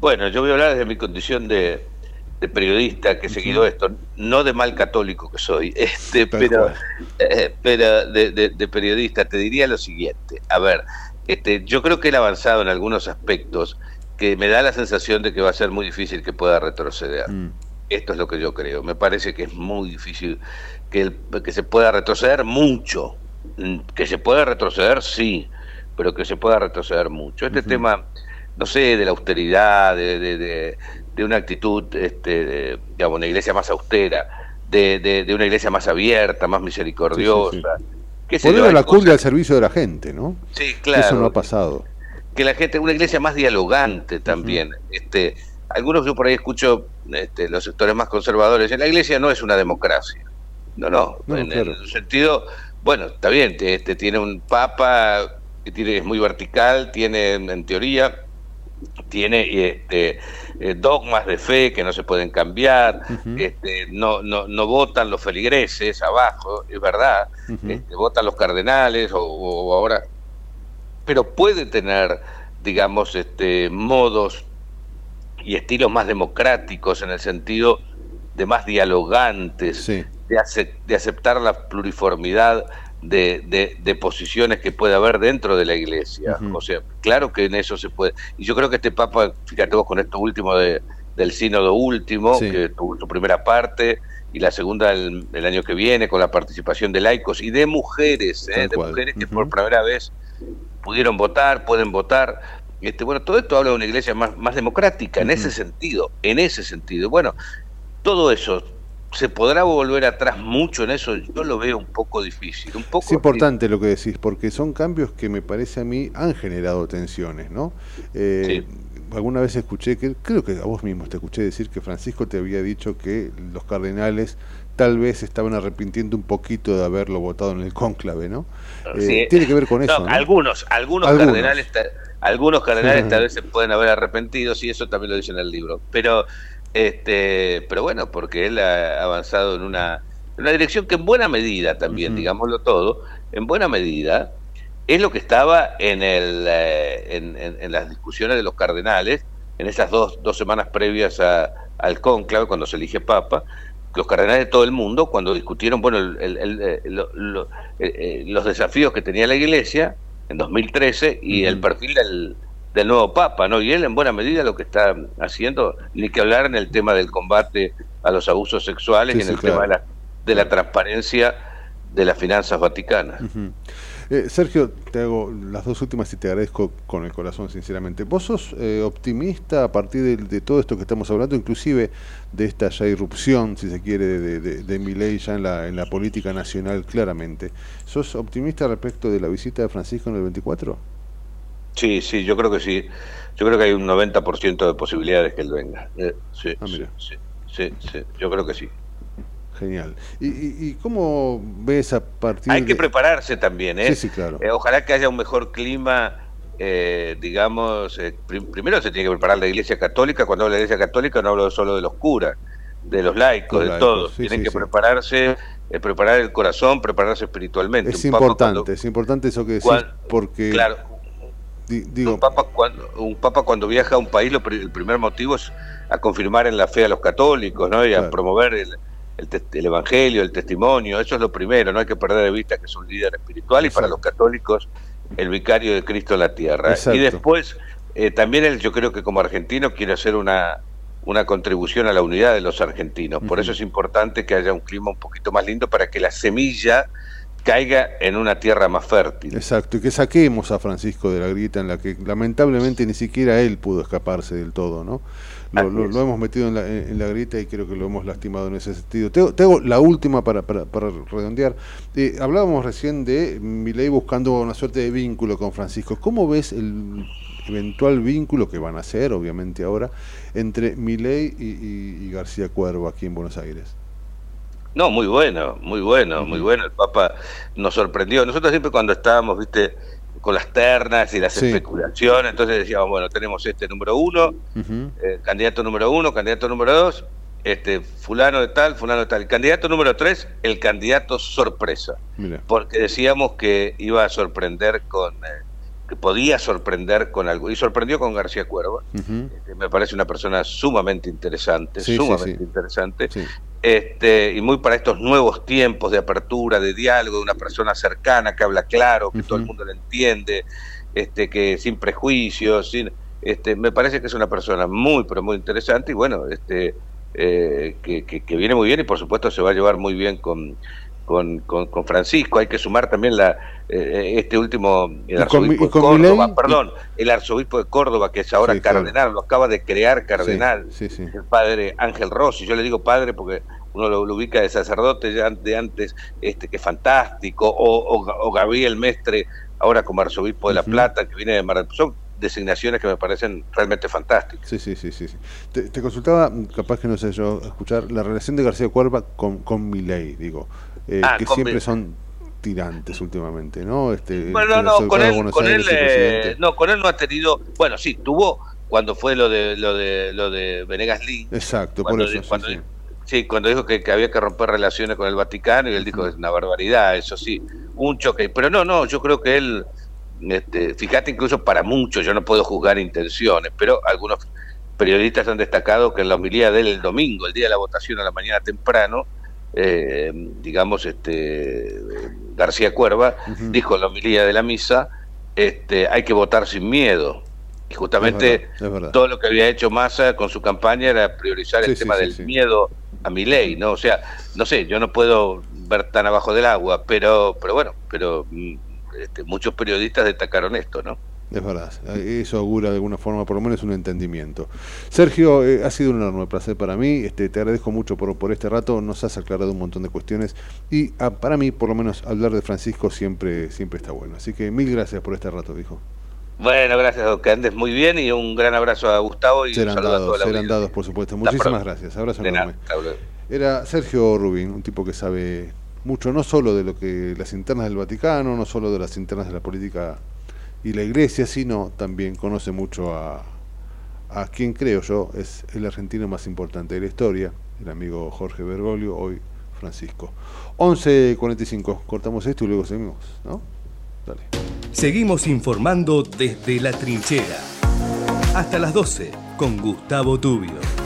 Bueno, yo voy a hablar desde mi condición de, de periodista que he seguido esto, no de mal católico que soy, este, Tal pero, eh, pero de, de- de periodista te diría lo siguiente. A ver, este, yo creo que él ha avanzado en algunos aspectos que me da la sensación de que va a ser muy difícil que pueda retroceder. Esto es lo que yo creo. Me parece que es muy difícil que, el- que se pueda retroceder mucho. Mm, Que se pueda retroceder, sí, pero que se pueda retroceder mucho. Este tema, no sé, de la austeridad, de, de, de- de una actitud, este, de, digamos, una iglesia más austera, de, de- de una iglesia más abierta, más misericordiosa. Poner a hay la cumbia al servicio de la gente, ¿no? Sí, claro. Eso no ha pasado. que la gente, una iglesia más dialogante también. este, algunos yo por ahí escucho este, los sectores más conservadores, la iglesia no es una democracia. No, no, No, en claro. el sentido, bueno, está bien, te- este, tiene un papa que tiene, es muy vertical, tiene en teoría, tiene este, eh, dogmas de fe que no se pueden cambiar, este, no, no, no votan los feligreses abajo, es verdad, este, votan los cardenales o, o ahora pero puede tener, digamos, este, modos y estilos más democráticos en el sentido de más dialogantes, de, ace- de aceptar la pluriformidad de, de- de posiciones que puede haber dentro de la iglesia. O sea, claro que en eso se puede. Y yo creo que este Papa, fíjate vos con esto último de, del sínodo último, Sí. que tuvo su primera parte, y la segunda el, el año que viene, con la participación de laicos y de mujeres, ¿eh? De mujeres que por primera vez pudieron votar, pueden votar. Este, bueno, todo esto habla de una iglesia más, más democrática, en ese sentido, en ese sentido. Bueno, todo eso, ¿se podrá volver atrás mucho en eso? Yo lo veo un poco difícil, un poco Es importante lo que decís, porque son cambios que me parece a mí han generado tensiones, ¿no? Eh, Alguna vez escuché, que creo que a vos mismo te escuché decir que Francisco te había dicho que los cardenales tal vez estaban arrepintiendo un poquito de haberlo votado en el cónclave, ¿no? Eh, Sí. Tiene que ver con eso, ¿no? Algunos, algunos, Algunos. cardenales, algunos cardenales tal vez se pueden haber arrepentido, y eso también lo dice en el libro. Pero, este, pero bueno, porque él ha avanzado en una, en una dirección que en buena medida también, digámoslo todo, en buena medida es lo que estaba en, el, eh, en, en- en las discusiones de los cardenales, en esas dos, dos semanas previas a- al cónclave, cuando se elige papa, los cardenales de todo el mundo, cuando discutieron bueno, el- el- el- eh, lo- lo- eh, eh, los desafíos que tenía la Iglesia en 2013 y el perfil del, del nuevo Papa, ¿no? Y él en buena medida lo que está haciendo, ni que hablar en el tema del combate a los abusos sexuales Sí, y en sí, el claro. tema de la, de la transparencia de las finanzas vaticanas. Eh, Sergio, te hago las dos últimas y te agradezco con el corazón, sinceramente. ¿Vos sos eh, optimista a partir de, de todo esto que estamos hablando, inclusive de esta ya irrupción, si se quiere, de, de, de Milei ya en la, en la política nacional claramente? ¿Sos optimista respecto de la visita de Francisco en el 24? Sí, sí, yo creo que sí. Yo creo que hay un 90% de posibilidades que él venga. Eh, sí, Ah, sí, sí, sí, sí, yo creo que sí. Genial. ¿Y, y, y cómo ves a partir Hay que prepararse también, ¿eh? Sí, sí, claro. Eh, ojalá que haya un mejor clima, eh, digamos, eh, prim- primero se tiene que preparar la Iglesia Católica, cuando hablo de la Iglesia Católica no hablo solo de los curas, de los laicos, Los de laicos, todos, tienen que prepararse, eh, preparar el corazón, prepararse espiritualmente. Es Un importante, cuando- es importante eso que decís, cuan- porque... claro, digo, un papa cuando un papa cuando viaja a un país lo el primer motivo es a confirmar en la fe a los católicos no y a promover el, el, el evangelio el testimonio. Eso es lo primero no hay que perder de vista que es un líder espiritual y para los católicos el vicario de Cristo en la tierra. Exacto. y después eh, también él yo creo que como argentino quiere hacer una una contribución a la unidad de los argentinos. Por eso es importante que haya un clima un poquito más lindo para que la semilla caiga en una tierra más fértil Exacto, y que saquemos a Francisco de la grieta en la que lamentablemente ni siquiera él pudo escaparse del todo, ¿no? Lo, lo- lo hemos metido en la, en la grieta y creo que lo hemos lastimado en ese sentido. Te, hago- te hago la última para, para, para redondear. Eh, hablábamos recién de Milei buscando una suerte de vínculo con Francisco. ¿Cómo ves el eventual vínculo que van a hacer, obviamente ahora, entre Milei y, y- y García Cuervo aquí en Buenos Aires? No, muy bueno, muy bueno, muy bueno. El Papa nos sorprendió. Nosotros siempre cuando estábamos, viste, con las ternas y las Sí. especulaciones, entonces decíamos, bueno, tenemos este número uno, eh, candidato número uno, candidato número dos, este fulano de tal, fulano de tal. El candidato número tres, el candidato sorpresa, Mira. porque decíamos que iba a sorprender con, eh, podía sorprender con algo, y sorprendió con García Cuerva. Que me parece una persona sumamente interesante, Sí, sumamente sí. interesante, este, y muy para estos nuevos tiempos de apertura, de diálogo, de una persona cercana que habla claro, que todo el mundo le entiende, este, que sin prejuicios, sin, este, me parece que es una persona muy, pero muy interesante y bueno, este, eh, que, que- que viene muy bien y por supuesto se va a llevar muy bien con, con, con- con Francisco. Hay que sumar también la, eh, este último, el arzobispo de Córdoba, perdón, el arzobispo de Córdoba, que es ahora Sí, claro. cardenal, lo acaba de crear cardenal, Sí, sí, sí. el padre Ángel Rossi. Yo le digo padre porque uno lo, lo ubica de sacerdote ya de antes, este que es fantástico, o, o- o Gabriel Mestre, ahora como arzobispo de La. Plata, que viene de Mar del. Son designaciones que me parecen realmente fantásticas. Sí, sí, sí, sí. Te, te consultaba, capaz que no sé yo, escuchar la relación de García Cuerva con, con Milei, digo, eh, Ah, que siempre Mi- son tirantes últimamente, ¿no? Este, Bueno, no, caso con él, con él, Aires, eh, no, con él no ha tenido, bueno, sí, tuvo cuando fue lo de lo de lo de Venegas Lynch, Exacto, por cuando, eso, di- sí, cuando sí. di- sí, cuando dijo que, que había que romper relaciones con el Vaticano y él dijo que es una barbaridad, eso sí, un choque. Pero no, no, yo creo que él, este, fíjate, incluso para muchos, yo no puedo juzgar intenciones, pero algunos periodistas han destacado que en la homilía de él el domingo, el día de la votación a la mañana temprano, eh, digamos, este García Cuerva dijo en la homilía de la misa, este, hay que votar sin miedo. Y justamente Es verdad, es verdad. todo lo que había hecho Massa con su campaña era priorizar el Sí, tema sí, del miedo a mi ley, ¿no? O sea, no sé, yo no puedo ver tan abajo del agua, pero, pero bueno, pero mm, este, muchos periodistas destacaron esto, ¿no? Es verdad, eso augura de alguna forma por lo menos un entendimiento. Sergio, eh, ha sido un enorme placer para mí, este, te agradezco mucho por, por este rato, nos has aclarado un montón de cuestiones y ah, para mí por lo menos hablar de Francisco siempre, siempre está bueno. Así que mil gracias por este rato, dijo. Bueno, gracias, Doc, que andes muy bien y un gran abrazo a Gustavo y un Serán saludo a toda dados, la serán audiencia. dados por supuesto. Muchísimas gracias, abrazo De enorme. Era Sergio Rubin, un tipo que sabe mucho, no solo de lo que las internas del Vaticano, no solo de las internas de la política y la iglesia, sino también conoce mucho a, a quien creo yo es el argentino más importante de la historia, el amigo Jorge Bergoglio, hoy Francisco. 11.45, cortamos esto y luego seguimos, ¿no? Dale. Seguimos informando desde la trinchera. Hasta las 12 con Gustavo Tubio.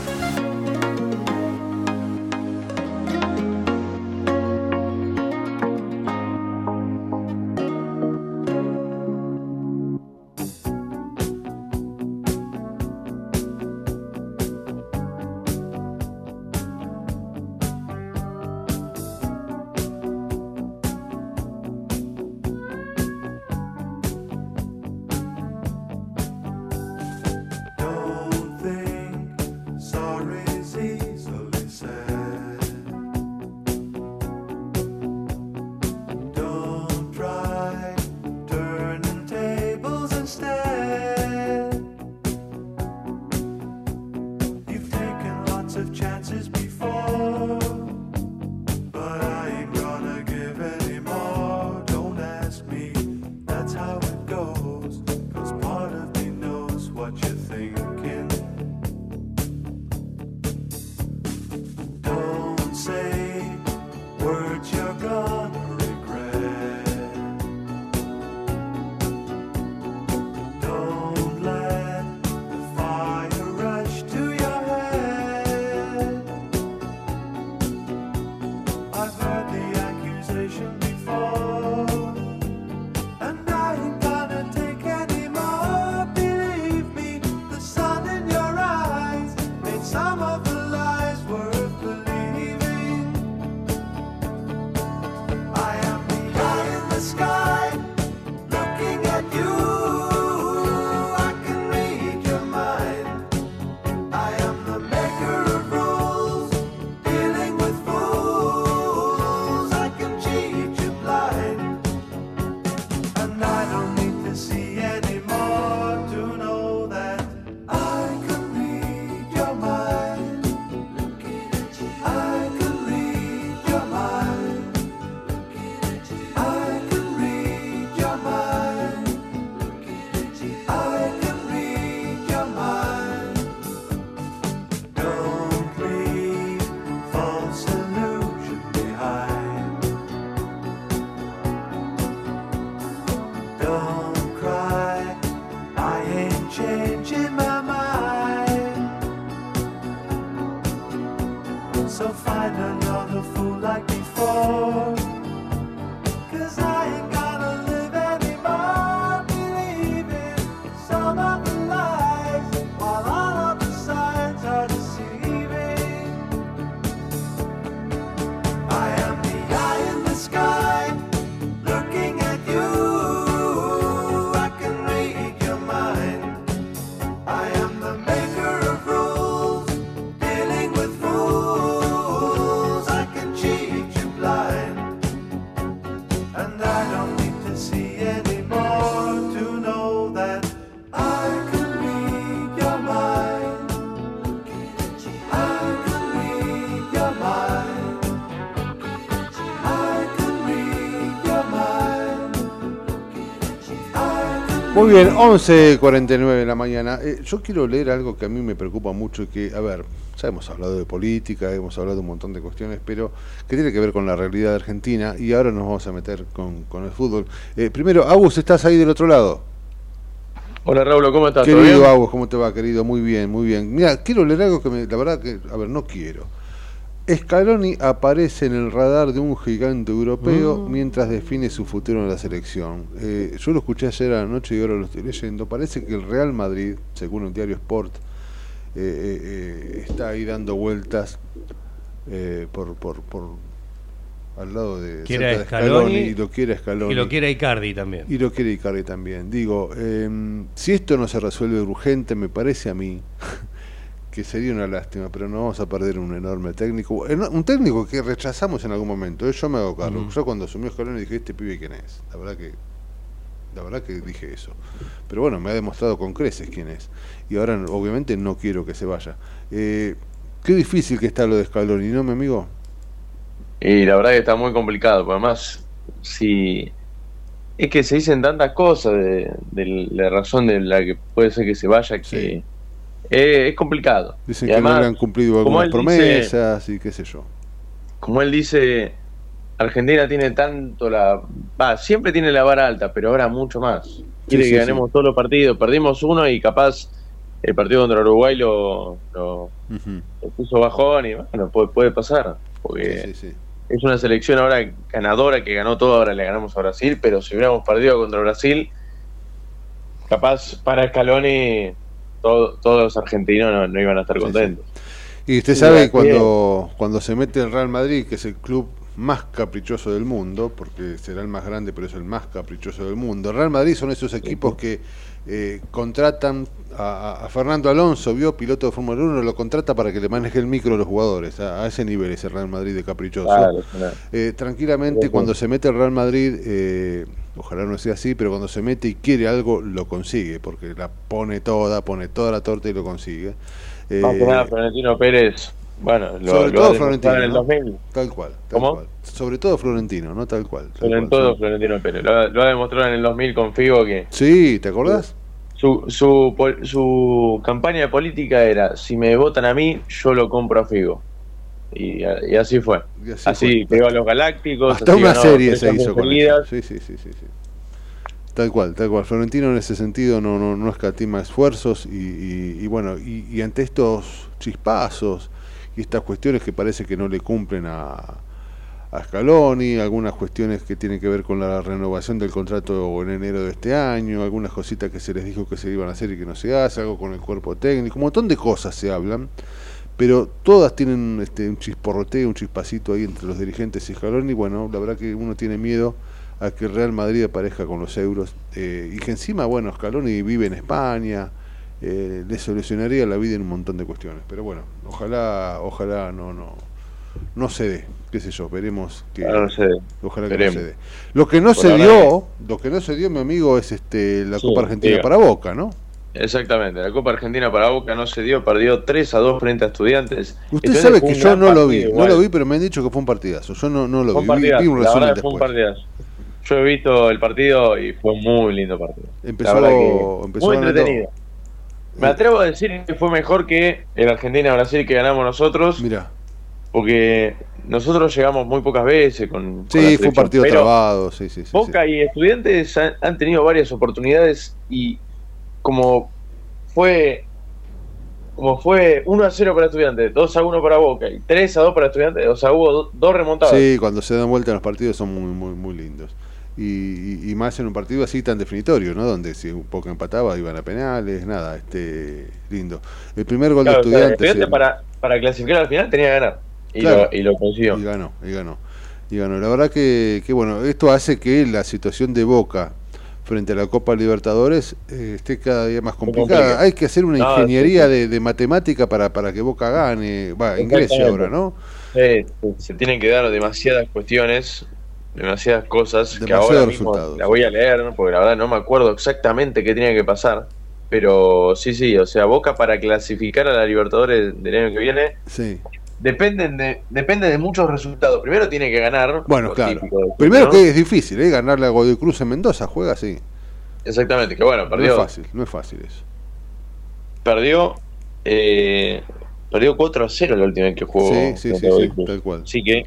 of chance. Muy bien, 11.49 de la mañana. Eh, yo quiero leer algo que a mí me preocupa mucho y que, a ver, ya hemos hablado de política, hemos hablado de un montón de cuestiones, pero que tiene que ver con la realidad de Argentina y ahora nos vamos a meter con, con el fútbol. Eh, primero, Agus, ¿estás ahí del otro lado? Hola Raúl, ¿cómo estás? ¿Todo Querido? Agus, ¿cómo te va, querido? Muy bien, muy bien. Mira, quiero leer algo que me, la verdad que, a ver, no quiero. Scaloni aparece en el radar de un gigante europeo Mm. mientras define su futuro en la selección. Eh, yo lo escuché ayer a la noche y ahora lo estoy leyendo. Parece que el Real Madrid, según el diario Sport, eh, eh, eh, está ahí dando vueltas eh, por, por, por al lado de, Quiere cerca a de Scaloni y lo quiere a Scaloni. Y lo quiere a Icardi también. Y lo quiere Icardi también. Digo, eh, si esto no se resuelve urgente, me parece a mí que sería una lástima, pero no vamos a perder un enorme técnico. Un técnico que rechazamos en algún momento. eh, Yo me hago cargo. Yo cuando asumió Scaloni dije, este pibe quién es. La verdad que la verdad que dije eso. Pero bueno, me ha demostrado con creces quién es. Y ahora obviamente no quiero que se vaya. Eh, qué difícil que está lo de Scaloni, ¿no, mi amigo? Y la verdad que está muy complicado, porque además, si es que se dicen tantas cosas de, de la razón de la que puede ser que se vaya que eh, es complicado. Dicen Y que no le han cumplido algunas dice- promesas y qué sé yo. como él dice, Argentina tiene tanto la... Va, siempre tiene la vara alta, pero ahora mucho más. Quiere sí, que sí. ganemos todos los partidos. Perdimos uno y capaz el partido contra Uruguay lo, lo, Ujú. lo puso bajón y bueno, puede, puede pasar. Porque es una selección ahora ganadora que ganó todo, ahora le ganamos a Brasil, pero si hubiéramos perdido contra Brasil, capaz para Scaloni todo- todos los argentinos no, no iban a estar contentos. Y usted sabe así cuando, cuando se mete el Real Madrid, que es el club más caprichoso del mundo, porque será el más grande, pero es el más caprichoso del mundo. El Real Madrid son esos equipos que eh, contratan a, a Fernando Alonso, vio piloto de Fórmula 1, lo contrata para que le maneje el micro a los jugadores. A, a ese nivel es el Real Madrid de caprichoso. Claro, claro. Eh, tranquilamente, Sí, cuando se mete el Real Madrid, eh, ojalá no sea así, pero cuando se mete y quiere algo, lo consigue, porque la pone toda, pone toda la torta y lo consigue. Eh, Más que nada, Florentino Pérez, bueno, lo, sobre lo todo Florentino, en el ¿no? 2000. Tal cual, tal ¿Cómo? cual. Sobre todo Florentino, ¿no? Tal cual. tal Sobre cual, todo sí. Florentino Pérez. Lo, ha- lo ha demostrado en el 2000 con Figo que Sí, ¿te acordás? su, su, pol- su campaña de política era, si me votan a mí, yo lo compro a Figo. Y, y así fue. Y así así fue. pegó a los Galácticos. Hasta así una ganó serie se hizo con eso. Sí, sí, sí, sí, sí. Tal cual, tal cual. Florentino en ese sentido no, no, no escatima esfuerzos y, y- bueno, y, y ante estos chispazos y estas cuestiones que parece que no le cumplen a, a Scaloni, algunas cuestiones que tienen que ver con la renovación del contrato en enero de este año, algunas cositas que se les dijo que se iban a hacer y que no se hace, algo con el cuerpo técnico, un montón de cosas se hablan, pero todas tienen este, un chisporroteo, un chispacito ahí entre los dirigentes y Scaloni, bueno, la verdad que uno tiene miedo a que el Real Madrid aparezca con los euros eh, y que encima, bueno, Scaloni vive en España, eh, le solucionaría la vida en un montón de cuestiones, pero bueno, ojalá, ojalá no, no, no se dé, qué sé yo, veremos que Ojalá no se dé. ojalá Veremos. que no se dé. Lo que no Por se dio, lo que no se dio, mi amigo, es este la Sí, Copa Argentina diga. para Boca, ¿no? Exactamente, la Copa Argentina para Boca no se dio, perdió 3 a 2 frente a Estudiantes. Usted sabe que yo no lo vi, no lo vi, pero me han dicho que fue un partidazo. Yo no, no lo Fue vi, un vi, partidazo, vi un resumen verdad fue un después. partidazo. Yo he visto el partido y fue un muy lindo partido. Empezó- que muy entretenido. Me atrevo a decir que fue mejor que el Argentina-Brasil que ganamos nosotros. Mira. Porque nosotros llegamos muy pocas veces con. Sí, fue un partido trabado, sí, sí, sí. sí. Boca y Estudiantes han, han tenido varias oportunidades y como fue como fue 1 a 0 para Estudiantes, 2 a 1 para Boca y 3 a 2 para Estudiantes, o sea, hubo do- dos remontadas. Sí, cuando se dan vuelta los partidos son muy, muy, muy lindos. Y, y- y más en un partido así tan definitorio, ¿no? Donde si un poco empataba iban a penales, nada, este lindo. El primer gol Claro, de estudiantes. Estudiantes sí, para, para clasificar al final tenía que ganar. Y, Claro. lo, y lo consiguió. Y ganó, y ganó. Y ganó. La verdad que, que, bueno, esto hace que la situación de Boca frente a la Copa Libertadores eh, esté cada día más complicada. complica. Hay que hacer una No, ingeniería sí, sí. De, de matemática para, para que Boca gane, va, ingrese ahora, ¿no? Sí, se- tienen que dar demasiadas cuestiones, demasiadas cosas que Demasiados ahora mismo la voy a leer, ¿no? porque la verdad no me acuerdo exactamente qué tenía que pasar. Pero sí, sí, o sea, Boca para clasificar a la Libertadores del año que viene Sí. Dependen de, depende de muchos resultados. Primero tiene que ganar. Bueno, claro. típico Primero que es difícil, ¿eh? Ganarle a Godoy Cruz en Mendoza, juega así. Exactamente, que bueno, perdió. No es fácil, no es fácil eso. Perdió. Eh, perdió 4 a 0 la última vez que jugó. Sí, sí, sí, sí, Godoy Cruz. tal cual. Así que,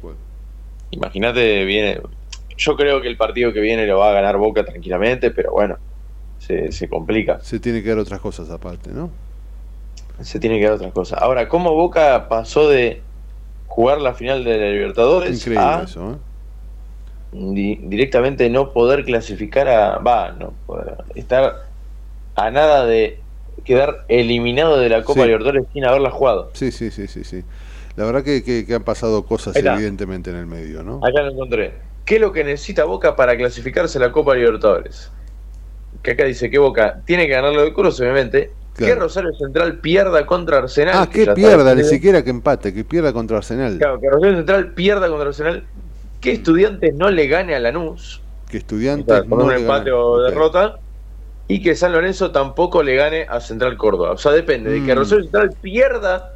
imagínate, viene. Yo creo que el partido que viene lo va a ganar Boca tranquilamente, pero bueno, se, se complica. Se tiene que dar otras cosas aparte, ¿no? Se tiene que dar otras cosas. Ahora, ¿cómo Boca pasó de jugar la final de la Libertadores Increíble a eso, ¿eh? di- directamente no poder clasificar a. Va, no poder. Estar a nada de quedar eliminado de la Copa Sí. Libertadores sin haberla jugado. Sí, sí, sí, sí, sí. La verdad que, que- que han pasado cosas evidentemente en el medio, ¿no? Acá lo encontré. ¿Qué es lo que necesita Boca para clasificarse a la Copa Libertadores? Que acá dice que Boca tiene que ganar lo de Cruz, obviamente. Que. Rosario Central pierda contra Arsenal. Ah, que pierda, ni siquiera que empate, que pierda contra Arsenal. Claro, que Rosario Central pierda contra Arsenal. Que Estudiantes no le gane a Lanús. Que o estudiantes sea, con no un le empate ganan. o derrota. Y que San Lorenzo tampoco le gane a Central Córdoba. O sea, depende de que Mm. Rosario Central pierda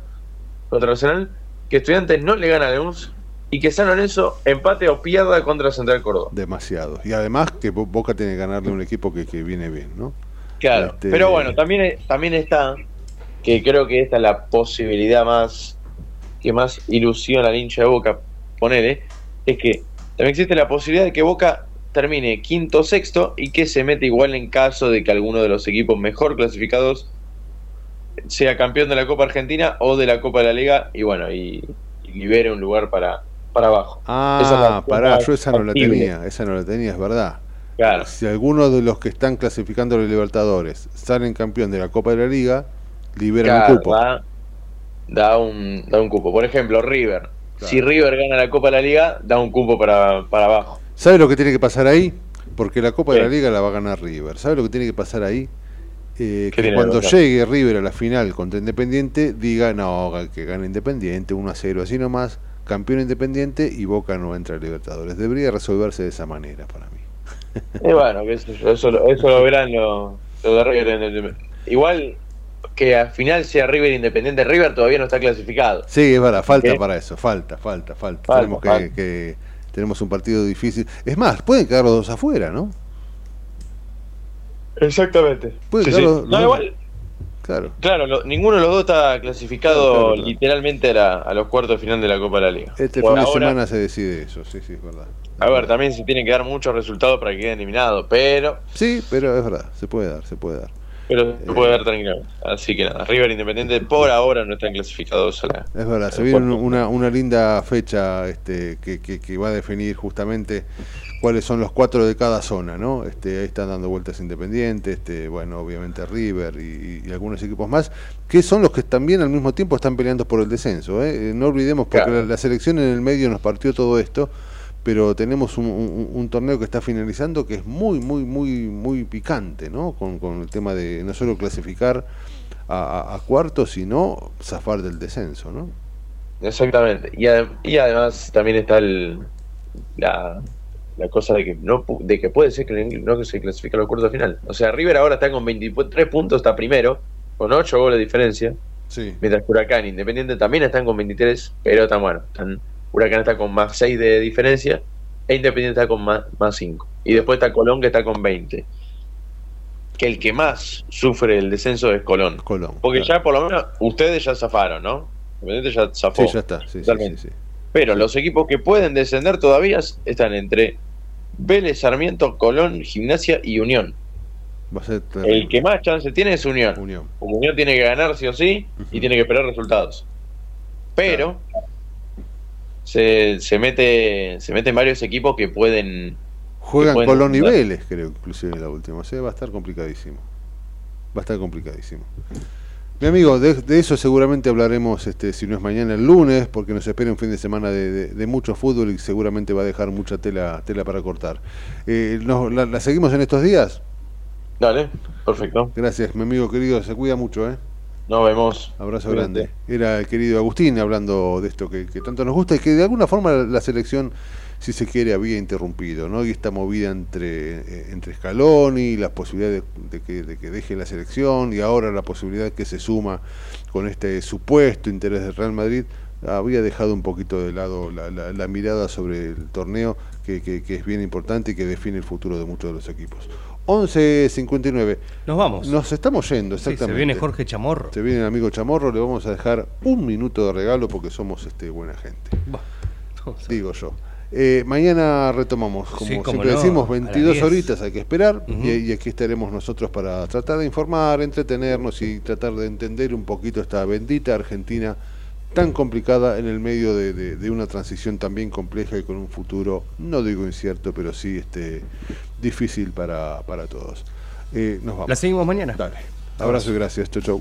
contra Arsenal, que Estudiantes no le gane a Lanús y que San Lorenzo empate o pierda contra Central Córdoba. Demasiado. Y además que Bo- Boca tiene que ganarle un equipo que, que viene bien, ¿no? Claro, Este- pero bueno, también, también está, que creo que esta es la posibilidad más que más ilusiona al hincha de Boca, ponele, es que también existe la posibilidad de que Boca termine quinto o sexto y que se mete igual en caso de que alguno de los equipos mejor clasificados sea campeón de la Copa Argentina o de la Copa de la Liga y bueno, y, y libere un lugar para, para abajo. Esa es la Ah, pará, yo esa no la tenía, esa no la tenía, es verdad. Claro. Si alguno de los que están clasificando a los Libertadores salen campeón de la Copa de la Liga, liberan Claro, un cupo. Da, da un, da un cupo. Por ejemplo, River. Si River gana la Copa de la Liga, da un cupo para, para abajo. ¿Sabe lo que tiene que pasar ahí? Porque la Copa de la Liga la va a ganar River. ¿Sabe lo que tiene que pasar ahí? Eh, que cuando llegue River a la final contra Independiente, diga, no, que gane Independiente, 1 a 0, así nomás, campeón Independiente y Boca no entra a Libertadores. Debería resolverse de esa manera para mí. Y bueno, eso, lo- eso lo verán los lo de River. Igual que al final sea River Independiente, River todavía no está clasificado. Sí, es verdad, falta ¿Qué? para eso, falta, falta, falta. Falta, tenemos, que, falta. que- tenemos un partido difícil. Es más, pueden quedar los dos afuera, ¿no? Exactamente. Pueden Sí, quedar sí. los- los No, dos- igual, Claro. claro, lo- ninguno de los dos está clasificado Claro, claro, claro. literalmente a, la- a los cuartos de final de la Copa de la Liga. Este Por fin de ahora- semana se decide eso, sí, sí, es verdad. A ver, también se tienen que dar muchos resultados para que queden eliminados, pero Sí, pero es verdad, se puede dar, se puede dar. pero se puede dar tranquilamente. Así que nada, River Independiente por ahora no están clasificados a la. Es verdad, se viene una, una linda fecha este, que, que- que va a definir justamente cuáles son los cuatro de cada zona, ¿no? Este, ahí están dando vueltas independientes, este, bueno, obviamente River y, y algunos equipos más, que son los que también al mismo tiempo están peleando por el descenso. ¿eh? Eh, No olvidemos, porque Claro. la, la selección en el medio nos partió todo esto, pero tenemos un, un- un torneo que está finalizando que es muy, muy, muy, muy picante, ¿no? Con, con el tema de no solo clasificar a, a- a cuartos, sino zafar del descenso, ¿no? Exactamente. Y, ade- y además también está el, la, la cosa de que no de que puede ser que no que se clasifique a los cuartos de final. O sea, River ahora está con 23 puntos, está primero, con 8 goles de diferencia. Sí. Mientras que Huracán e Independiente también están con 23, pero están bueno. Están, Huracán está con más 6 de diferencia e Independiente está con más, más 5. Y después está Colón que está con 20. Que el que más sufre el descenso es Colón. Colón. Porque ya por lo menos ustedes ya zafaron, ¿no? Independiente ya zafó. Sí, ya está. Sí, sí, sí. Pero los equipos que pueden descender todavía están entre Vélez, Sarmiento, Colón, Gimnasia y Unión. Va a ser terrible. El que más chance tiene es Unión. Unión. Unión tiene que ganar sí o sí y tiene que esperar resultados. Pero se, se mete se meten varios equipos que pueden Juegan que pueden Colón y jugar. Vélez, creo, inclusive la última. O sea, va a estar complicadísimo. Va a estar complicadísimo. Mi amigo, de, de eso seguramente hablaremos, este, si no es mañana, el lunes, porque nos espera un fin de semana de, de- de mucho fútbol y seguramente va a dejar mucha tela, tela para cortar. Eh, nos- la, la seguimos en estos días? Dale, perfecto. Gracias, mi amigo querido, se cuida mucho, ¿eh? Nos vemos. Abrazo grande. Era el querido Agustín hablando de esto que, que tanto nos gusta y que de alguna forma la, selección, si se quiere, había interrumpido, ¿no? Y esta movida entre, eh, entre Scaloni, la posibilidad de, de que, de que deje la selección y ahora la posibilidad que se suma con este supuesto interés del Real Madrid, había dejado un poquito de lado la, la- la mirada sobre el torneo que, que- que es bien importante y que define el futuro de muchos de los equipos. 11.59. Nos vamos. Nos estamos yendo, Sí, se exactamente. viene Jorge Chamorro. Se viene el amigo Chamorro, le vamos a dejar un minuto de regalo porque somos este buena gente. Digo yo. Eh, mañana retomamos, como Sí, siempre no, decimos, a las 22 10. horitas hay que esperar y aquí estaremos nosotros para tratar de informar, entretenernos y tratar de entender un poquito esta bendita Argentina tan complicada en el medio de, de- de una transición también compleja y con un futuro, no digo incierto, pero sí este, difícil para, para todos. Eh, nos vamos. La seguimos mañana. Dale. Abrazo y gracias. Chau, chau.